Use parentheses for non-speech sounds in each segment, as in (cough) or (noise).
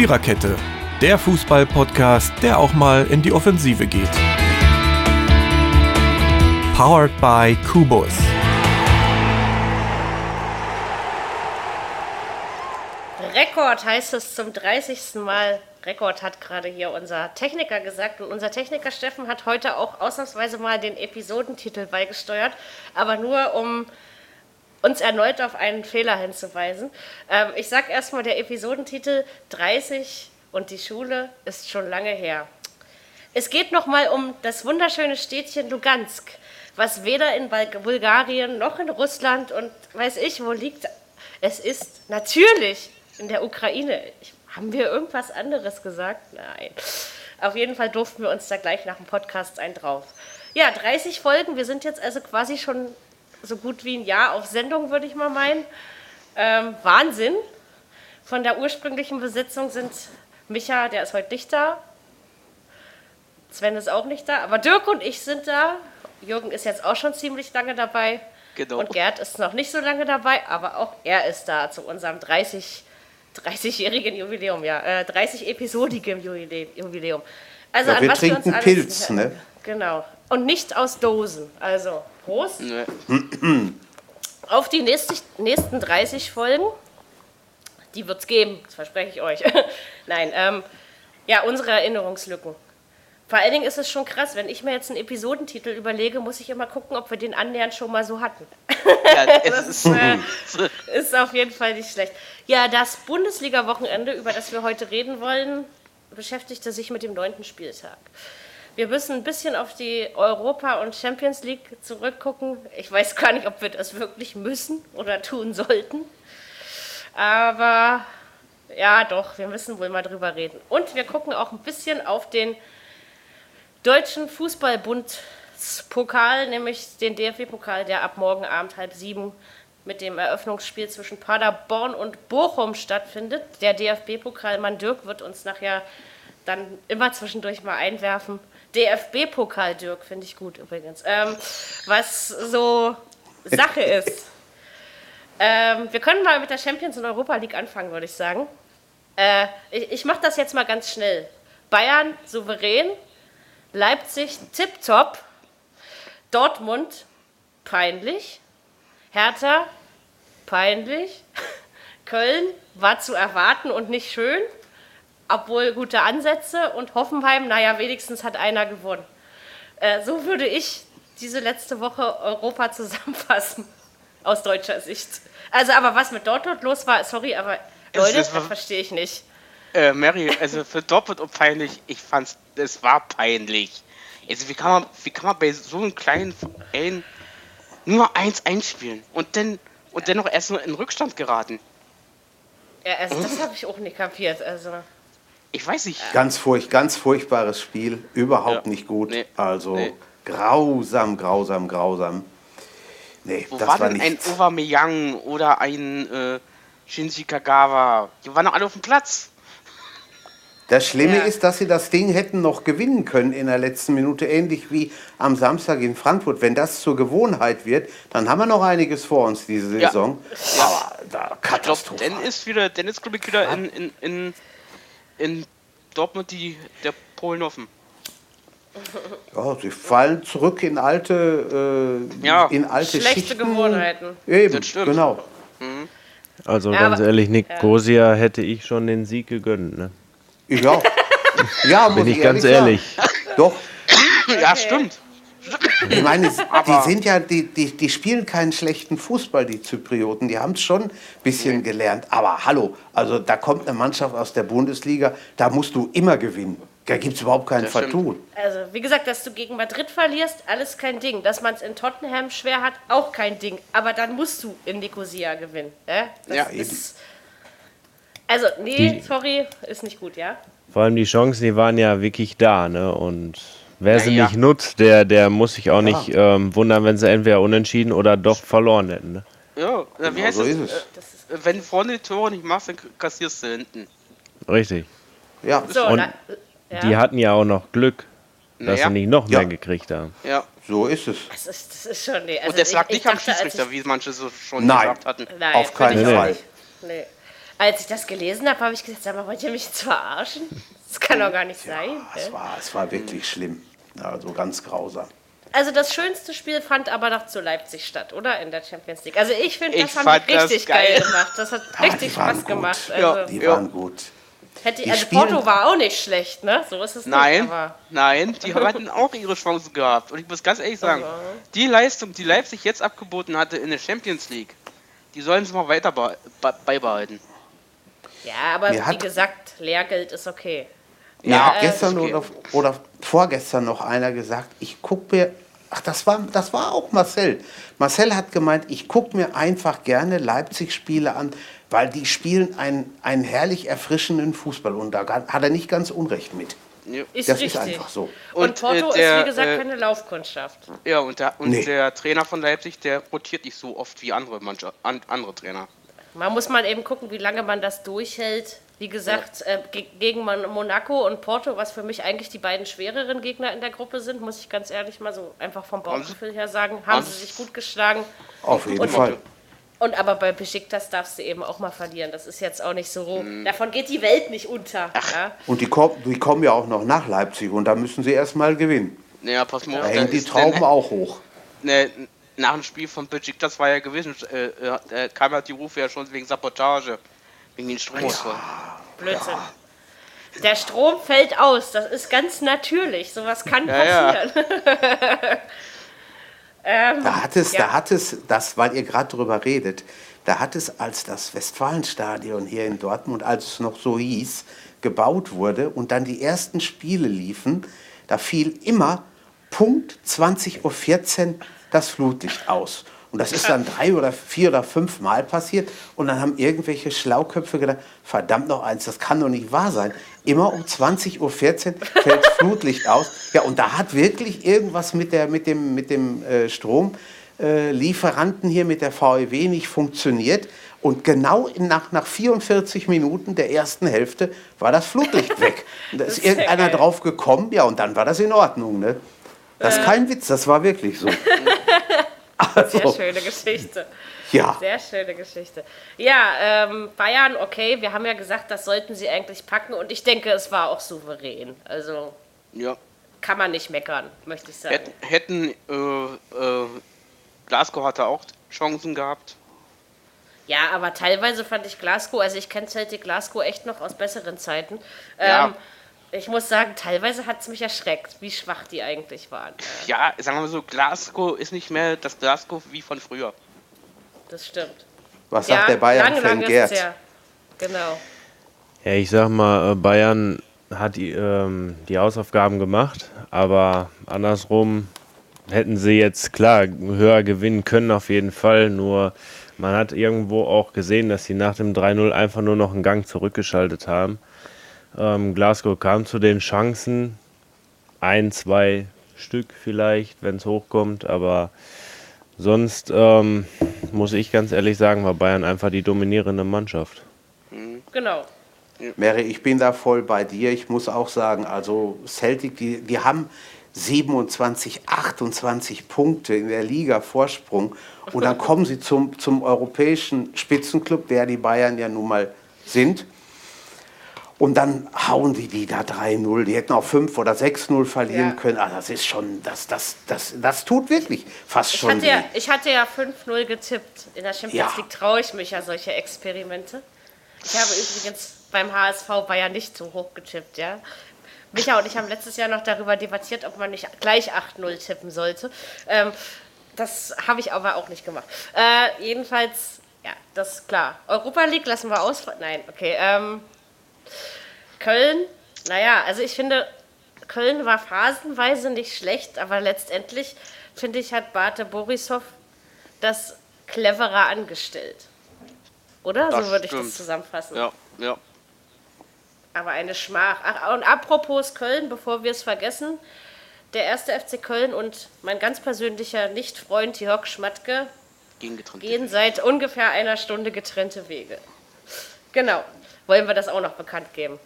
Viererkette, der Fußball-Podcast, der auch mal in die Offensive geht. Powered by Kubus. Rekord heißt es zum 30. Mal. Rekord hat gerade hier unser Techniker gesagt. Und unser Techniker Steffen hat heute auch ausnahmsweise mal den Episodentitel beigesteuert. Aber nur um uns erneut auf einen Fehler hinzuweisen. Ähm, ich sage erstmal, der Episodentitel 30 und die Schule ist schon lange her. Es geht nochmal um das wunderschöne Städtchen Lugansk, was weder in Bulgarien noch in Russland und weiß ich wo liegt. Es ist natürlich in der Ukraine. Ich, haben wir irgendwas anderes gesagt? Nein. Auf jeden Fall durften wir uns da gleich nach dem Podcast ein drauf. Ja, 30 Folgen. Wir sind jetzt also quasi schon so gut wie ein Jahr auf Sendung, würde ich mal meinen. Ähm, Wahnsinn. Von der ursprünglichen Besetzung sind Micha, der ist heute nicht da. Sven ist auch nicht da, aber Dirk und ich sind da. Jürgen ist jetzt auch schon ziemlich lange dabei. Genau. Und Gerd ist noch nicht so lange dabei, aber auch er ist da zu unserem 30, 30-jährigen Jubiläum, ja, äh, 30-episodigem Jubiläum. Also ja, an wir was trinken wir uns Pilz, ne? Genau. Und nicht aus Dosen. Also Prost. Nee. (clears throat) Auf die nächsten, nächsten 30 Folgen. Die wird es geben, das verspreche ich euch. (laughs) Nein, ähm, ja, unsere Erinnerungslücken. Vor allen Dingen ist es schon krass, wenn ich mir jetzt einen Episodentitel überlege, muss ich immer gucken, ob wir den annähernd schon mal so hatten. Ja, (laughs) das ist, äh, ist auf jeden Fall nicht schlecht. Ja, das Bundesliga-Wochenende, über das wir heute reden wollen, beschäftigte sich mit dem neunten Spieltag. Wir müssen ein bisschen auf die Europa- und Champions League zurückgucken. Ich weiß gar nicht, ob wir das wirklich müssen oder tun sollten. Aber ja, doch, wir müssen wohl mal drüber reden. Und wir gucken auch ein bisschen auf den Deutschen Fußballbundspokal, nämlich den DFB-Pokal, der ab morgen Abend halb sieben mit dem Eröffnungsspiel zwischen Paderborn und Bochum stattfindet. Der DFB-Pokal, Dirk wird uns nachher dann immer zwischendurch mal einwerfen, DFB-Pokal, Dirk, finde ich gut übrigens. Ähm, was so Sache (laughs) ist. Ähm, wir können mal mit der Champions und Europa League anfangen, würde ich sagen. Äh, ich ich mache das jetzt mal ganz schnell. Bayern souverän, Leipzig tipptopp, Dortmund peinlich, Hertha peinlich, (laughs) Köln war zu erwarten und nicht schön obwohl gute Ansätze und Hoffenheim, naja, wenigstens hat einer gewonnen. Äh, so würde ich diese letzte Woche Europa zusammenfassen, (laughs) aus deutscher Sicht. Also, aber was mit Dortmund los war, sorry, aber Leute, das, das verstehe ich nicht. Äh, Mary, also für Dortmund und peinlich, ich fand's, es war peinlich. Also, wie kann man, wie kann man bei so einem kleinen Verein nur eins einspielen und dann und dennoch erst nur in Rückstand geraten? Ja, also das habe ich auch nicht kapiert. Also. Ich weiß nicht. Ganz, furch ganz furchtbares Spiel, überhaupt ja. nicht gut. Nee. Also nee. grausam, grausam, grausam. Nee, Wo das war, war denn nichts. ein Aubameyang oder ein äh, Shinji Kagawa? Die waren doch alle auf dem Platz. Das Schlimme ja. ist, dass sie das Ding hätten noch gewinnen können in der letzten Minute, ähnlich wie am Samstag in Frankfurt. Wenn das zur Gewohnheit wird, dann haben wir noch einiges vor uns diese Saison. Ja. Aber da Katastrophe. Ich glaub, dann ist wieder, dann ist glaube ich wieder in, in, in in Dortmund die, der Polen offen. Ja, sie fallen zurück in alte, äh, ja. in alte Schlechte Schichten. Gewohnheiten. Eben, das stimmt. genau. Mhm. Also ja, ganz ehrlich, Nick ja. Gosia hätte ich schon den Sieg gegönnt. Ne? Ja, ja bin ich ganz ehrlich. Sagen. Doch. Okay. Ja, stimmt. Ich meine, die sind ja, die, die, die spielen keinen schlechten Fußball, die Zyprioten. Die haben es schon ein bisschen mhm. gelernt. Aber hallo, also da kommt eine Mannschaft aus der Bundesliga, da musst du immer gewinnen. Da gibt es überhaupt keinen Vertun. Also, wie gesagt, dass du gegen Madrid verlierst, alles kein Ding. Dass man es in Tottenham schwer hat, auch kein Ding. Aber dann musst du in Nicosia gewinnen. Äh? ja, ist, Also, nee, die, sorry, ist nicht gut, ja? Vor allem die Chancen, die waren ja wirklich da, ne? Und Wer ja, sie ja. nicht nutzt, der, der muss sich auch ja. nicht ähm, wundern, wenn sie entweder unentschieden oder doch verloren hätten. Ne? Ja, wie genau heißt so es. Äh, wenn du vorne die Tore nicht machst, dann kassierst du hinten. Richtig. Ja. So, Und die hatten ja auch noch Glück, dass sie nicht noch mehr gekriegt haben. Ja. So ist es. Das ist, das ist schon, nee. also Und das lag nicht am Schiedsrichter, wie manche so schon Nein. gesagt hatten. Nein, auf keinen Fall. Nee. als ich das gelesen habe, habe ich gesagt, sag mal, wollt ihr mich jetzt verarschen? Das kann doch gar nicht sein. Ja, es, war, es war wirklich schlimm. Also ganz grausam. Also das schönste Spiel fand aber doch zu Leipzig statt, oder? In der Champions League. Also ich finde, das Ich haben fand die richtig geil. geil gemacht. Das hat Ja, richtig die waren Spaß gut. gemacht. Ja. Also, Die Ja. waren gut. hätte, die also Porto war auch nicht schlecht, ne? So ist es Nein, nicht. Aber nein, die hatten auch ihre Chancen gehabt. Und ich muss ganz ehrlich sagen, Aber- die Leistung, die Leipzig jetzt abgeboten hatte in der Champions League, die sollen sie mal weiter be be beibehalten. ja, aber Mir wie gesagt, Lehrgeld ist okay. Ja, hat äh, gestern oder, oder vorgestern noch einer gesagt, ich gucke mir, ach, das war, das war auch Marcel. Marcel hat gemeint, ich gucke mir einfach gerne Leipzig-Spiele an, weil die spielen einen, einen herrlich erfrischenden Fußball. Und da hat er nicht ganz Unrecht mit. Ja, Ist Das ist richtig. einfach so. Und, Und, Porto äh, der, ist, wie gesagt, äh, keine Laufkundschaft. ja und, der, und Nee. der Trainer von Leipzig, der rotiert nicht so oft wie andere, manche, an, andere Trainer. Man muss mal eben gucken, wie lange man das durchhält. Wie gesagt, äh, ge gegen Mon- Monaco und Porto, was für mich eigentlich die beiden schwereren Gegner in der Gruppe sind, muss ich ganz ehrlich mal so einfach vom Bauchgefühl her sagen, haben haben sie sich gut geschlagen. Auf jeden Und- Fall. Und aber bei Besiktas darfst du eben auch mal verlieren. Das ist jetzt auch nicht so. Mhm. Davon geht die Welt nicht unter. Ja? Und die, kommen, die kommen ja auch noch nach Leipzig und da müssen sie erstmal gewinnen. Naja, pass mal Da auf, hängen die Trauben auch hoch. Ne, nach dem Spiel von Belgik, das war ja gewesen, äh, äh, da kam ja die Rufe ja schon wegen Sabotage, wegen den Stromausfall. Blödsinn. Der Strom fällt aus. Das ist ganz natürlich. Sowas kann Ja, ja. passieren. (laughs) ähm, Da hat es, Ja. da hat es, das, weil ihr gerade drüber redet, da hat es, als das Westfalenstadion hier in Dortmund, als es noch so hieß, gebaut wurde und dann die ersten Spiele liefen, da fiel immer Punkt 20.14 Uhr das Flutlicht aus. Und das ist dann drei oder vier oder fünf Mal passiert. Und dann haben irgendwelche Schlauköpfe gedacht, verdammt noch eins, das kann doch nicht wahr sein. Immer um 20.14 Uhr fällt das (laughs) Flutlicht aus. Ja, und da hat wirklich irgendwas mit, der, mit dem, mit dem äh, Stromlieferanten hier, mit der VEW nicht funktioniert. Und genau nach, nach 44 Minuten der ersten Hälfte war das Flutlicht weg. Und (laughs) da ist ist irgendeiner geil. drauf gekommen, ja, und dann war das in Ordnung. Ne? Das ist kein Witz, das war wirklich so. (laughs) Sehr Also, schöne Geschichte. ja. Sehr schöne Geschichte. Ja, ähm, Bayern, okay, wir haben ja gesagt, das sollten sie eigentlich packen und ich denke, es war auch souverän. Also Ja. kann man nicht meckern, möchte ich sagen. Hätten, hätten äh, äh, Glasgow hatte auch Chancen gehabt. Ja, aber teilweise fand ich Glasgow, also ich kenne Celtic Glasgow echt noch aus besseren Zeiten. Ja. Ich muss sagen, teilweise hat es mich erschreckt, wie schwach die eigentlich waren. Ja, sagen wir mal so, Glasgow ist nicht mehr das Glasgow wie von früher. Das stimmt. Was ja, sagt der Bayern-Fan Gerd? ist es her. Genau. Ja, ich sag mal, äh, Bayern hat die, ähm, die Hausaufgaben gemacht, aber andersrum hätten sie jetzt klar höher gewinnen können auf jeden Fall. Nur man hat irgendwo auch gesehen, dass sie nach dem 3-0 einfach nur noch einen Gang zurückgeschaltet haben. Ähm, Glasgow kam zu den Chancen, ein, zwei Stück vielleicht, wenn es hochkommt, aber sonst ähm, muss ich ganz ehrlich sagen, war Bayern einfach die dominierende Mannschaft. Genau. Mary, ich bin da voll bei dir. Ich muss auch sagen, also Celtic, die, die haben 27, 28 Punkte in der Liga Vorsprung. Und dann kommen sie zum, zum europäischen Spitzenclub, der die Bayern ja nun mal sind. Und dann hauen die die da 3-0. Die hätten auch 5 oder 6-0 verlieren Ja. können. Ah, das ist schon, das, das, das, das tut wirklich fast Ich schon hatte, ja, ich hatte ja 5-0 getippt. In der Champions Ja. League traue ich mich ja solche Experimente. Ich habe übrigens beim HSV Bayern nicht so hoch getippt, ja. Micha und ich haben letztes Jahr noch darüber debattiert, ob man nicht gleich 8-0 tippen sollte. Ähm, das habe ich aber auch nicht gemacht. Äh, jedenfalls, ja, das ist klar. Europa League lassen wir aus. Nein, okay. Ähm, Köln, naja, also ich finde, Köln war phasenweise nicht schlecht, aber letztendlich, finde ich, hat Bate Borisov das cleverer angestellt. Oder? Das so würde ich das zusammenfassen. Ja, ja. Aber eine Schmach. Ach, und apropos Köln, bevor wir es vergessen, der erste FC Köln und mein ganz persönlicher Nicht-Freund Jörg Schmatke getrennt. gehen seit ungefähr einer Stunde getrennte Wege. Genau. Wollen wir das auch noch bekannt geben?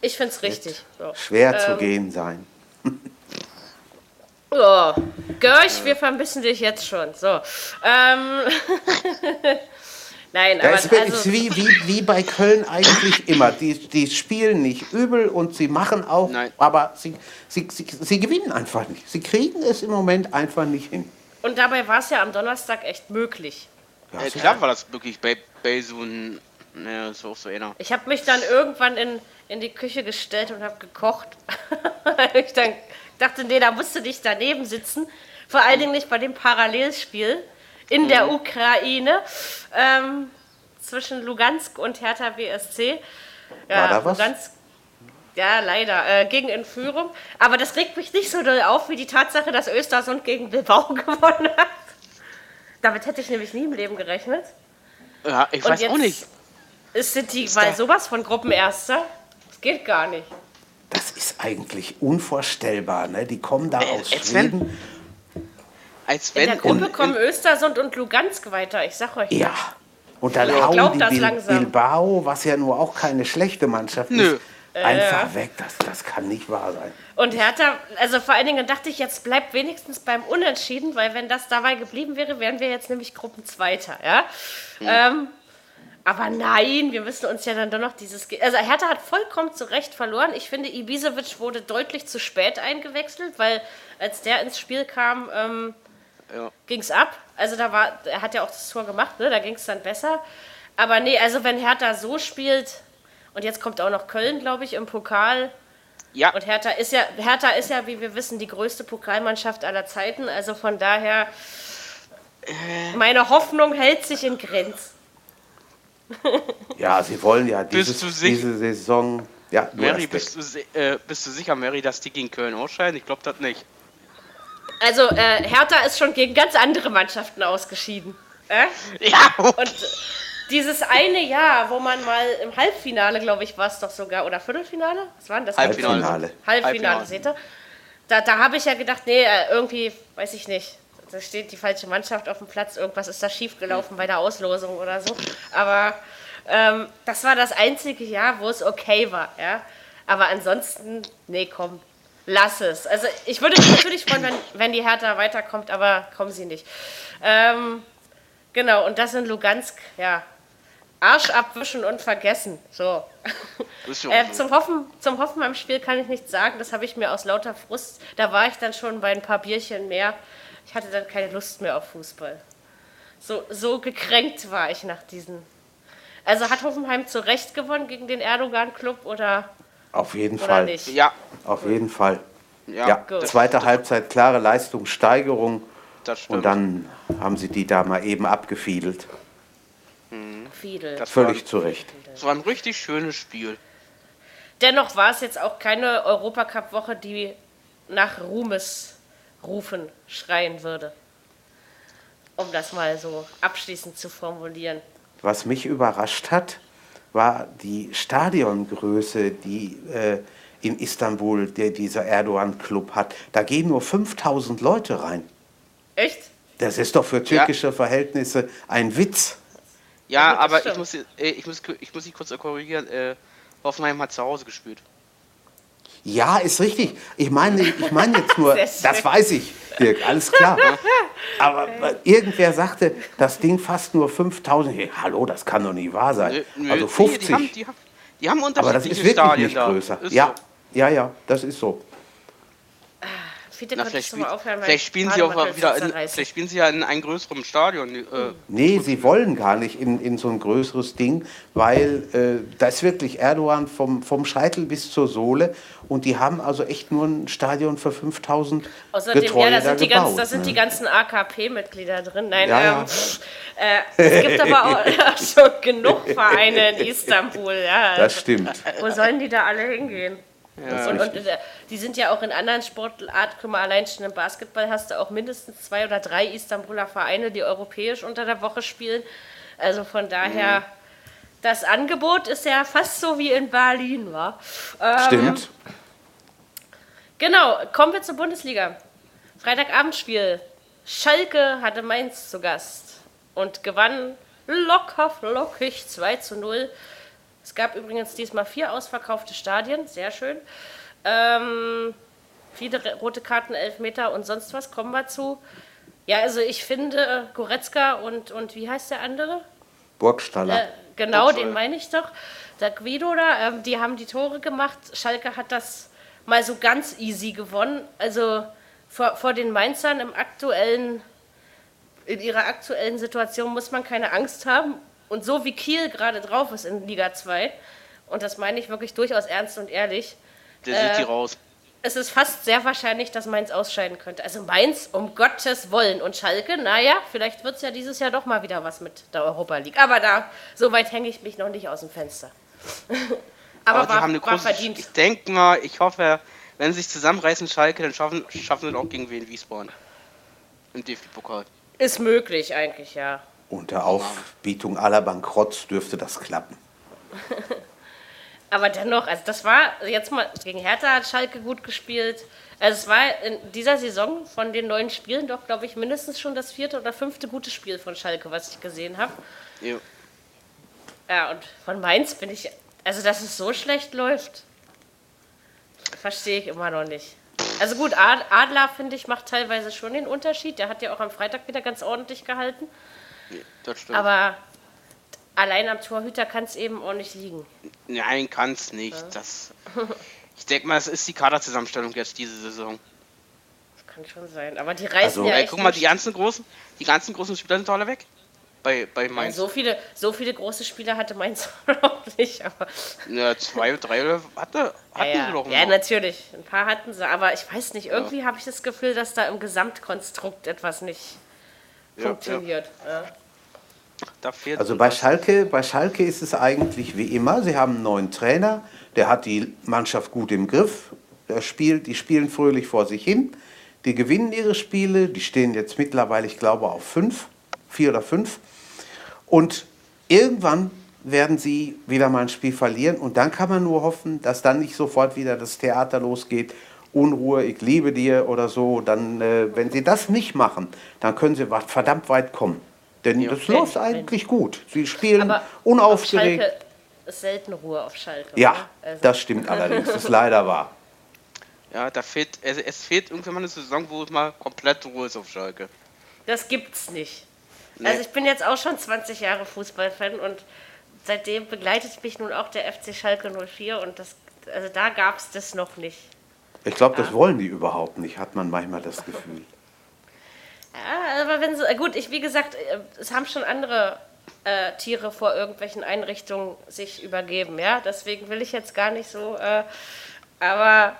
Ich finde es richtig. So. Schwer zu Ähm, gehen sein. (laughs) Oh, Görch, wir vermissen dich jetzt schon. So. Ähm, (laughs) Nein, Da aber ist also, wie, wie, wie bei Köln eigentlich immer. Die, die spielen nicht übel und sie machen auch, Nein. aber sie, sie, sie, sie gewinnen einfach nicht. Sie kriegen es im Moment einfach nicht hin. und dabei war es ja am Donnerstag echt möglich. Ja, Äh, klar war das wirklich bei, bei so einem. Ne, ist auch so einer. Ich habe mich dann irgendwann in, in die Küche gestellt und habe gekocht. (laughs) ich dann dachte, nee, da musst du nicht daneben sitzen. Vor allen Dingen nicht bei dem Parallelspiel in Mhm. der Ukraine ähm, zwischen Lugansk und Hertha BSC. Ja, War da was? Lugansk, ja, leider, äh, gegen Entführung. Aber das regt mich nicht so doll auf wie die Tatsache, dass Östersund gegen Bilbao (laughs) gewonnen hat. Damit hätte ich nämlich nie im Leben gerechnet. Ja, ich Und weiß jetzt auch nicht. Ist, sind die mal sowas von Gruppenerster? Das geht gar nicht. Das ist eigentlich unvorstellbar. Ne? Die kommen da Äh, aus als wenn- Schweden. Als In wenn. der Gruppe in- kommen Östersund und Lugansk weiter, ich sag euch. Ja. Und dann Ja, hauen die Bil langsam. Bilbao, was ja nur auch keine schlechte Mannschaft Nö. ist, einfach weg. Das, das kann nicht wahr sein. Und Hertha, also vor allen Dingen dachte ich, jetzt bleibt wenigstens beim Unentschieden, weil wenn das dabei geblieben wäre, wären wir jetzt nämlich Gruppenzweiter, ja. Ähm, aber nein, wir müssen uns ja dann doch noch dieses. Ge also Hertha hat vollkommen zu Recht verloren. Ich finde, Ibisevic wurde deutlich zu spät eingewechselt, weil als der ins Spiel kam, ähm, Ja. ging es ab. Also da war, er hat ja auch das Tor gemacht, ne? da ging es dann besser. Aber nee, also wenn Hertha so spielt, und jetzt kommt auch noch Köln, glaube ich, im Pokal. Ja, Und Hertha ist ja, Hertha ist ja, wie wir wissen, die größte Pokalmannschaft aller Zeiten. Also von daher, meine Hoffnung hält sich in Grenzen. (laughs) Ja, sie wollen ja dieses, diese Saison. Ja, Mary, bist du, äh, bist du sicher, Mary, dass die gegen Köln ausscheiden? Ich glaube das nicht. Also äh, Hertha ist schon gegen ganz andere Mannschaften ausgeschieden. Äh? Ja, Und dieses eine Jahr, wo man mal im Halbfinale, glaube ich, war es doch sogar, oder Viertelfinale? Was war denn das? Halbfinale. Halbfinale. Halbfinale, Halbfinale. seht ihr? Da, da habe ich ja gedacht, nee, äh, irgendwie, weiß ich nicht. Da steht die falsche Mannschaft auf dem Platz, irgendwas ist da schiefgelaufen bei der Auslosung oder so. Aber ähm, das war das einzige Jahr, wo es okay war, ja. Aber ansonsten, nee, komm, lass es. Also ich würde mich natürlich freuen, wenn, wenn die Hertha weiterkommt, aber kommen sie nicht. Ähm, genau, und das in Lugansk, ja. Arsch abwischen und vergessen. So. (laughs) Äh, zum, Hoffen, zum Hoffenheim-Spiel kann ich nichts sagen. Das habe ich mir aus lauter Frust. Da war ich dann schon bei ein paar Bierchen mehr. Ich hatte dann keine Lust mehr auf Fußball. So, so gekränkt war ich nach diesen. Also hat Hoffenheim zu Recht gewonnen gegen den Erdogan-Club oder, Auf jeden oder Fall. nicht? ja, Auf jeden Fall. ja, Ja, Gut. zweite Halbzeit, klare Leistungssteigerung. das stimmt. Und dann haben sie die da mal eben abgefiedelt. Fiedel. das Völlig zu Recht. das war ein richtig schönes Spiel. Dennoch war es jetzt auch keine Europacup-Woche, die nach Ruhmesrufen schreien würde. Um das mal so abschließend zu formulieren. Was mich überrascht hat, war die Stadiongröße, die äh, in Istanbul der, dieser Erdogan-Club hat. Da gehen nur 5000 Leute rein. Echt? Das ist doch für türkische Verhältnisse ein Witz. Ja, aber ich muss, äh, ich muss, ich muss dich kurz korrigieren. Äh, Hoffenheim hat zu Hause gespielt. Ja, ist richtig. Ich meine, ich meine jetzt nur, (laughs) das weiß ich, Dirk, alles klar. Aber (laughs) äh, irgendwer sagte, das Ding fast nur 5000. Hey, hallo, das kann doch nicht wahr sein. Nö, nö, Also nee, 50. Die haben, die haben, die haben Aber das ist unterschiedliche wirklich Stadien nicht da. größer. Ist Ja, ja, ja, das ist so. Fiete, Na, vielleicht, spiel, aufhören, vielleicht, spielen sie auch wieder in, vielleicht spielen sie ja in einem größeren Stadion. Äh, Nee, sie wollen gar nicht in, in so ein größeres Ding, weil äh, da ist wirklich Erdogan vom, vom Scheitel bis zur Sohle und die haben also echt nur ein Stadion für 5000 Außerdem, Getreue ja, da sind, die, ganz, gebaut, da sind ne? die ganzen AKP-Mitglieder drin. Nein, Ja, ähm, ja. äh, es gibt aber auch (laughs) (laughs) schon genug Vereine in Istanbul. Ja, Das stimmt. Wo sollen die da alle hingehen? Und, und äh, die sind ja auch in anderen Sportarten, guck mal, allein schon im Basketball hast du auch mindestens zwei oder drei Istanbuler Vereine, die europäisch unter der Woche spielen. Also von daher, das Angebot ist ja fast so wie in Berlin, war. Ähm, Stimmt. Genau, kommen wir zur Bundesliga. Freitagabendspiel. Schalke hatte Mainz zu Gast und gewann locker flockig 2 zu 0. Es gab übrigens diesmal vier ausverkaufte Stadien, sehr schön. Ähm, viele rote Karten, Elfmeter und sonst was, kommen wir zu. Ja, also ich finde, Goretzka und, und wie heißt der andere? Burgstaller. Äh, genau, den meine ich doch. Der Guido da, ähm, die haben die Tore gemacht. Schalke hat das mal so ganz easy gewonnen. Also vor, vor den Mainzern im aktuellen, in ihrer aktuellen Situation muss man keine Angst haben. Und so wie Kiel gerade drauf ist in Liga 2, und das meine ich wirklich durchaus ernst und ehrlich, Der sind die raus. es ist fast sehr wahrscheinlich, dass Mainz ausscheiden könnte. Also Mainz, um Gottes Wollen. Und Schalke, naja, vielleicht wird es ja dieses Jahr doch mal wieder was mit der Europa League. Aber da, so weit hänge ich mich noch nicht aus dem Fenster. (laughs) Aber, Aber war, haben eine große. verdient. Ich denke mal, ich hoffe, wenn sie sich zusammenreißen, Schalke, dann schaffen, schaffen sie auch gegen Wien Wiesbaden. Im DFB-Pokal. Ist möglich eigentlich, ja. Unter Aufbietung aller Bankrotts dürfte das klappen. (laughs) Aber dennoch, also das war jetzt mal gegen Hertha hat Schalke gut gespielt. Also es war in dieser Saison von den neuen Spielen doch, glaube ich, mindestens schon das vierte oder fünfte gute Spiel von Schalke, was ich gesehen habe. Ja. Ja, und von Mainz bin ich, also dass es so schlecht läuft, verstehe ich immer noch nicht. Also gut, Ad- Adler, finde ich, macht teilweise schon den Unterschied. Der hat ja auch am Freitag wieder ganz ordentlich gehalten. Das stimmt. Aber allein am Torhüter kann es eben auch nicht liegen. Nein, kann's nicht. Das, ich denke mal, es ist die Kaderzusammenstellung jetzt diese Saison. Das kann schon sein. Aber die reißen Also, ja Ey, echt guck mal, die ganzen großen, die ganzen großen Spieler sind alle weg. Bei, bei Ja, Mainz. so, viele, so viele große Spieler hatte Mainz (laughs) auch nicht. Aber, Ja, zwei, drei hatte, hatten ja, sie doch ja, noch. natürlich. Ein paar hatten sie. Aber ich weiß nicht, irgendwie habe ich das Gefühl, dass da im Gesamtkonstrukt etwas nicht Ja, funktioniert. Ja. Also bei. Schalke, bei Schalke ist es eigentlich wie immer. Sie haben einen neuen Trainer, der hat die Mannschaft gut im Griff. Der spielt, die spielen fröhlich vor sich hin. Die gewinnen ihre Spiele. Die stehen jetzt mittlerweile, ich glaube, auf fünf, vier oder fünf. Und irgendwann werden sie wieder mal ein Spiel verlieren. Und dann kann man nur hoffen, dass dann nicht sofort wieder das Theater losgeht. Unruhe, ich liebe dir oder so. Dann, äh, wenn sie das nicht machen, dann können sie verdammt weit kommen. Denn Ja. das läuft Wenn- eigentlich gut. Sie spielen Aber auf unaufgeregt. Schalke ist selten Ruhe auf Schalke. Ja? Also, das stimmt (laughs) allerdings. Das ist leider wahr. Ja, da fehlt, also es fehlt irgendwann mal eine Saison, wo es mal komplett Ruhe ist auf Schalke. das gibt's nicht. Nee. Also ich bin jetzt auch schon 20 Jahre Fußballfan und seitdem begleitet mich nun auch der FC Schalke 04 und das, also da gab es das noch nicht. Ich glaube, das wollen die überhaupt nicht, hat man manchmal das Gefühl. Ja, aber wenn so, äh, gut, ich wie gesagt, äh, es haben schon andere äh, Tiere vor irgendwelchen Einrichtungen sich übergeben, ja. Deswegen will ich jetzt gar nicht so, äh, aber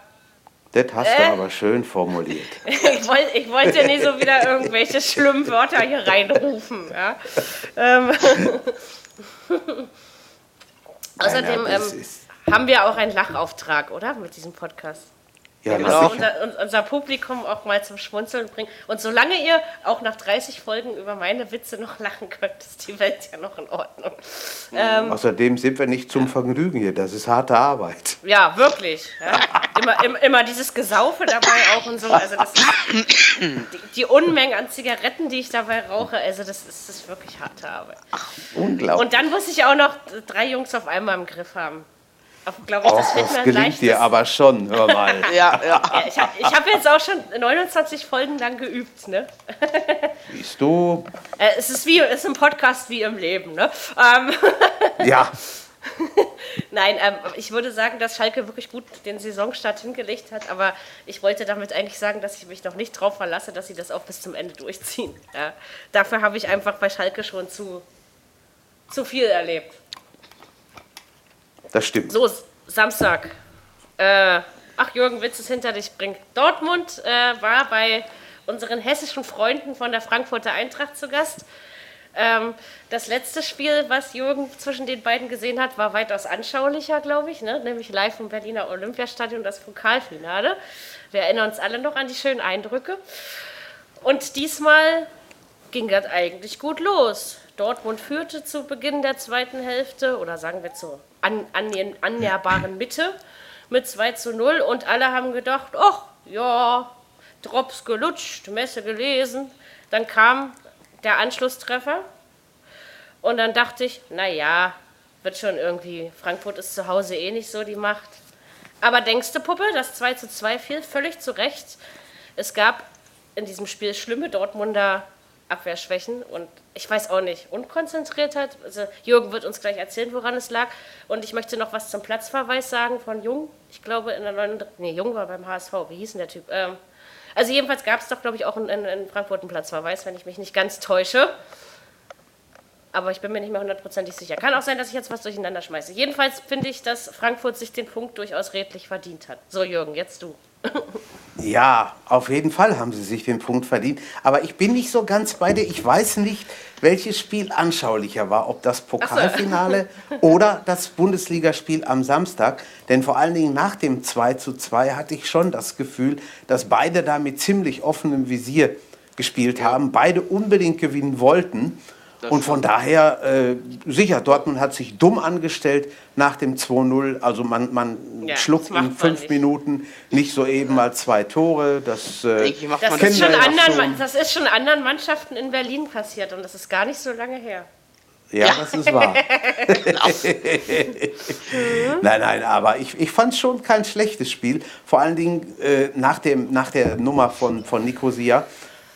Das hast du Äh? aber schön formuliert. (laughs) ich, wollt, ich wollte nicht so wieder irgendwelche schlimmen Wörter hier reinrufen, ja. Ähm, (laughs) Außerdem ähm, haben wir auch einen Lachauftrag, oder? Mit diesem Podcast. Ja, Wir na müssen sicher. unser, un- unser Publikum auch mal zum Schmunzeln bringen. Und solange ihr auch nach 30 Folgen über meine Witze noch lachen könnt, ist die Welt ja noch in Ordnung. Ähm, Außerdem sind wir nicht zum Vergnügen hier. Das ist harte Arbeit. ja, wirklich. Ja. Immer, immer, immer dieses Gesaufe dabei auch und so. Also das ist die, die Unmenge an Zigaretten, die ich dabei rauche, also das ist, das ist wirklich harte Arbeit. Unglaublich. Und dann muss ich auch noch drei Jungs auf einmal im Griff haben. Glaube ich, Och, das wird das mir gelingt dir aber schon, hör mal. (laughs) Ja, ja. (laughs) Ja, ich habe hab jetzt auch schon 29 Folgen lang geübt, ne? (laughs) Siehst du? Äh, es ist wie es ist im Podcast wie im Leben, ne? Ähm, Ja, nein, ähm, ich würde sagen, dass Schalke wirklich gut den Saisonstart hingelegt hat, aber ich wollte damit eigentlich sagen, dass ich mich noch nicht drauf verlasse, dass sie das auch bis zum Ende durchziehen. Ja. Dafür habe ich einfach bei Schalke schon zu, zu viel erlebt. Das stimmt. So, Samstag. Äh, ach, Jürgen Witz ist hinter dich bringt. Dortmund äh, war bei unseren hessischen Freunden von der Frankfurter Eintracht zu Gast. Ähm, das letzte Spiel, was Jürgen zwischen den beiden gesehen hat, war weitaus anschaulicher, glaube ich, ne? nämlich live im Berliner Olympiastadion, das Pokalfinale. Wir erinnern uns alle noch an die schönen Eindrücke. Und diesmal ging das eigentlich gut los. Dortmund führte zu Beginn der zweiten Hälfte oder sagen wir zur an, annäh- annäherbaren Mitte mit 2 zu 0 und alle haben gedacht, ach ja, Drops gelutscht, Messe gelesen. Dann kam der Anschlusstreffer und dann dachte ich, naja, wird schon irgendwie, Frankfurt ist zu Hause eh nicht so die Macht. Aber denkst du, Puppe, das 2 zu 2 fiel völlig zu Recht. Es gab in diesem Spiel schlimme Dortmunder Abwehrschwächen und ich weiß auch nicht, Unkonzentriertheit. Also Jürgen wird uns gleich erzählen, woran es lag. Und ich möchte noch was zum Platzverweis sagen von Jung. Ich glaube, in der 39. Nee, Jung war beim HSV. Wie hieß denn der Typ? Ähm, also jedenfalls gab es doch, glaube ich, auch in, in, Frankfurt einen Platzverweis, wenn ich mich nicht ganz täusche. Aber ich bin mir nicht mehr hundertprozentig sicher. Kann auch sein, dass ich jetzt was durcheinander schmeiße. Jedenfalls finde ich, dass Frankfurt sich den Punkt durchaus redlich verdient hat. So, Jürgen, jetzt du. Ja, auf jeden Fall haben sie sich den Punkt verdient. Aber ich bin nicht so ganz bei dir. Ich weiß nicht, welches Spiel anschaulicher war. Ob das Pokalfinale (laughs) oder das Bundesligaspiel am Samstag. Denn vor allen Dingen nach dem 2 zu 2 hatte ich schon das Gefühl, dass beide da mit ziemlich offenem Visier gespielt haben. Beide unbedingt gewinnen wollten. Und von daher, äh, sicher, Dortmund hat sich dumm angestellt nach dem 2-0. Also man, man Ja, schluckt in fünf nicht. Minuten nicht so eben mal zwei Tore. Das, äh, Das ist, schon ja anderen, schon. das ist schon anderen Mannschaften in Berlin passiert und das ist gar nicht so lange her. ja, das ist wahr. (laughs) nein, nein, aber ich, ich fand es schon kein schlechtes Spiel. Vor allen Dingen äh, nach, dem, nach der Nummer von, von Nicosia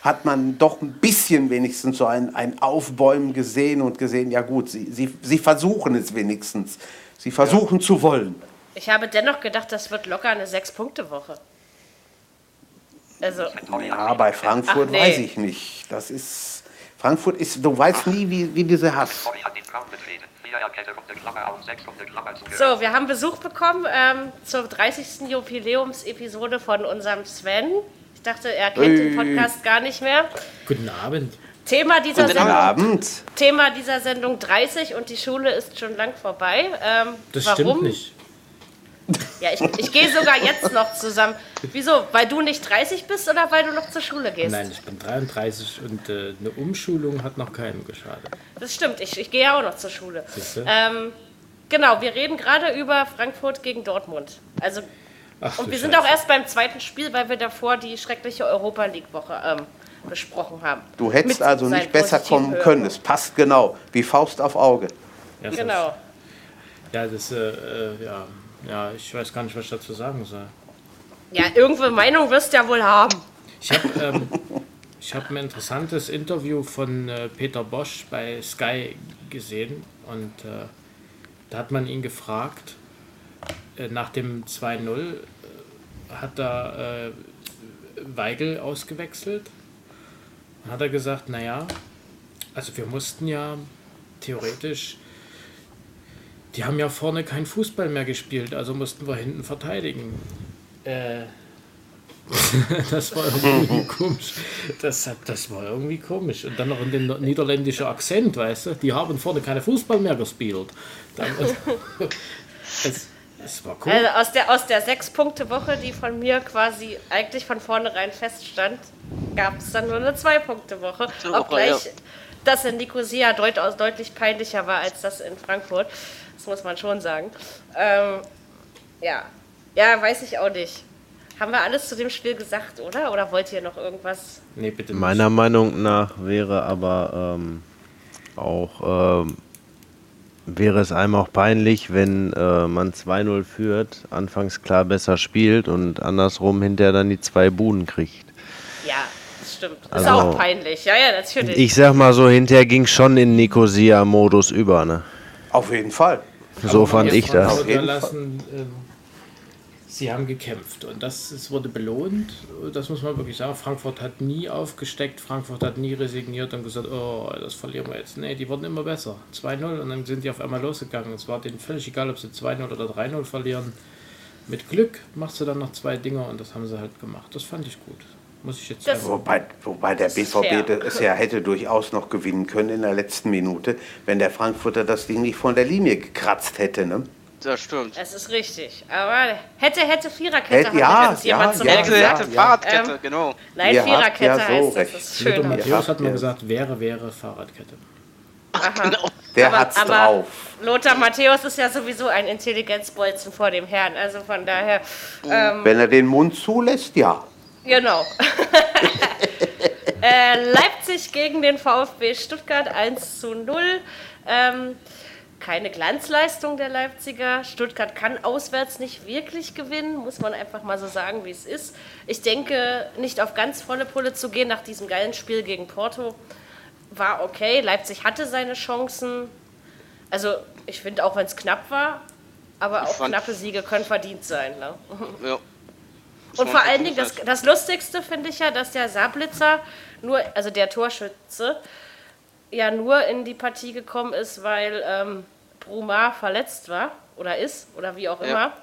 hat man doch ein bisschen wenigstens so ein, ein Aufbäumen gesehen und gesehen, ja gut, sie, sie, sie versuchen es wenigstens. Sie versuchen zu wollen. Ich habe dennoch gedacht, das wird locker eine Sechs-Punkte-Woche. Also, Ja, bei Frankfurt Ach, nee. weiß ich nicht. Das ist. Frankfurt ist, du weißt nie, wie, wie diese zu so, wir haben Besuch bekommen ähm, zur 30. Jubiläumsepisode von unserem Sven. Ich dachte, er kennt den. Podcast gar nicht mehr. Guten Abend. Thema dieser, Guten Sendung, Abend. Thema dieser Sendung 30 und die Schule ist schon lang vorbei. Ähm, Das warum? stimmt nicht. Ja, ich, ich gehe sogar jetzt noch zusammen. Wieso? Weil du nicht 30 bist oder weil du noch zur Schule gehst? Nein, ich bin 33 und äh, eine Umschulung hat noch keinem geschadet. Das stimmt, ich, ich gehe ja auch noch zur Schule. Siehste? Ähm, genau, wir reden gerade über Frankfurt gegen Dortmund. Also, Ach, und wir sind auch erst beim zweiten Spiel, weil wir davor die schreckliche Europa League-Woche ähm, besprochen haben. Du hättest Mit also nicht besser kommen Hören. können. Es passt genau, wie Faust auf Auge. Ja, das- Genau. Ja, das, äh, äh, ja, ja, ich weiß gar nicht, was ich dazu sagen soll. Ja, irgendwo Meinung wirst du ja wohl haben. Ich habe ähm, ich hab ein interessantes Interview von äh, Peter Bosch bei Sky gesehen und äh, da hat man ihn gefragt, nach dem 2-0 äh, hat er äh, Weigel ausgewechselt und hat er gesagt, naja, also wir mussten ja theoretisch, die haben ja vorne kein Fußball mehr gespielt, also mussten wir hinten verteidigen. Äh, (laughs) das war irgendwie (laughs) komisch. Das, das war irgendwie komisch. Und dann noch in den niederländischen Akzent, weißt du? Die haben vorne keine Fußball mehr gespielt. Dann, es, (laughs) es war cool. Also aus der, aus der Sechs-Punkte-Woche, die von mir quasi eigentlich von vornherein feststand, gab es dann nur eine Zwei-Punkte-Woche. Woche, Obgleich ja. das in Nicosia durchaus deutlich peinlicher war als das in Frankfurt. Das muss man schon sagen. Ähm, ja. ja, weiß ich auch nicht. Haben wir alles zu dem Spiel gesagt, oder? Oder wollt ihr noch irgendwas? nee, bitte nicht. Meiner Meinung nach wäre aber ähm, auch ähm, wäre es einem auch peinlich, wenn äh, man 2-0 führt, anfangs klar besser spielt und andersrum hinterher dann die zwei Buden kriegt. Ja, das stimmt. Ist Also- auch peinlich. Ja, ja, natürlich. Ich sag mal so, hinterher ging schon in Nicosia-Modus über, ne? Auf jeden Fall. So fand ich das. Auf jeden Lassen, ähm, sie haben gekämpft und das, es wurde belohnt. Das muss man wirklich sagen. Frankfurt hat nie aufgesteckt, Frankfurt hat nie resigniert und gesagt, oh, das verlieren wir jetzt. Nee, die wurden immer besser. 2-0 und dann sind die auf einmal losgegangen. Es war denen völlig egal, ob sie 2-0 oder 3-0 verlieren. Mit Glück machst du dann noch zwei Dinger und das haben sie halt gemacht. Das fand ich gut. Muss ich jetzt Das- sagen. Wobei, wobei der Das. BVB es ja hätte durchaus noch gewinnen können in der letzten Minute, wenn der Frankfurter das Ding nicht von der Linie gekratzt hätte. Ne? Das stimmt. Es ist richtig. Aber hätte, hätte Viererkette Hätte- hat ja, jemand ja, zu ja, mir Hätte, ja. hätte Fahrradkette, genau. Nein, Ihr habt Viererkette ja so heißt recht. das. Das schöner. Matthäus Ja, hat mal ja. gesagt, wäre, wäre Fahrradkette. Der Aber- hat's aber drauf. Lothar Matthäus ist ja sowieso ein Intelligenzbolzen vor dem Herrn. Also von daher, Wenn er den Mund zulässt, ja. genau. (laughs) äh, Leipzig gegen den VfB Stuttgart 1 zu 0. Ähm, keine Glanzleistung der Leipziger. Stuttgart kann auswärts nicht wirklich gewinnen, muss man einfach mal so sagen, wie es ist. Ich denke, nicht auf ganz volle Pulle zu gehen nach diesem geilen Spiel gegen Porto. war okay. Leipzig hatte seine Chancen. Also ich finde auch, wenn es knapp war, aber Ich auch knappe Siege können verdient sein. Ne? Ja. Und vor allen Dingen, das, das Lustigste finde ich ja, dass der Saarblitzer nur, also der Torschütze, ja nur in die Partie gekommen ist, weil ähm, Bruma verletzt war oder ist oder wie auch Ja. immer.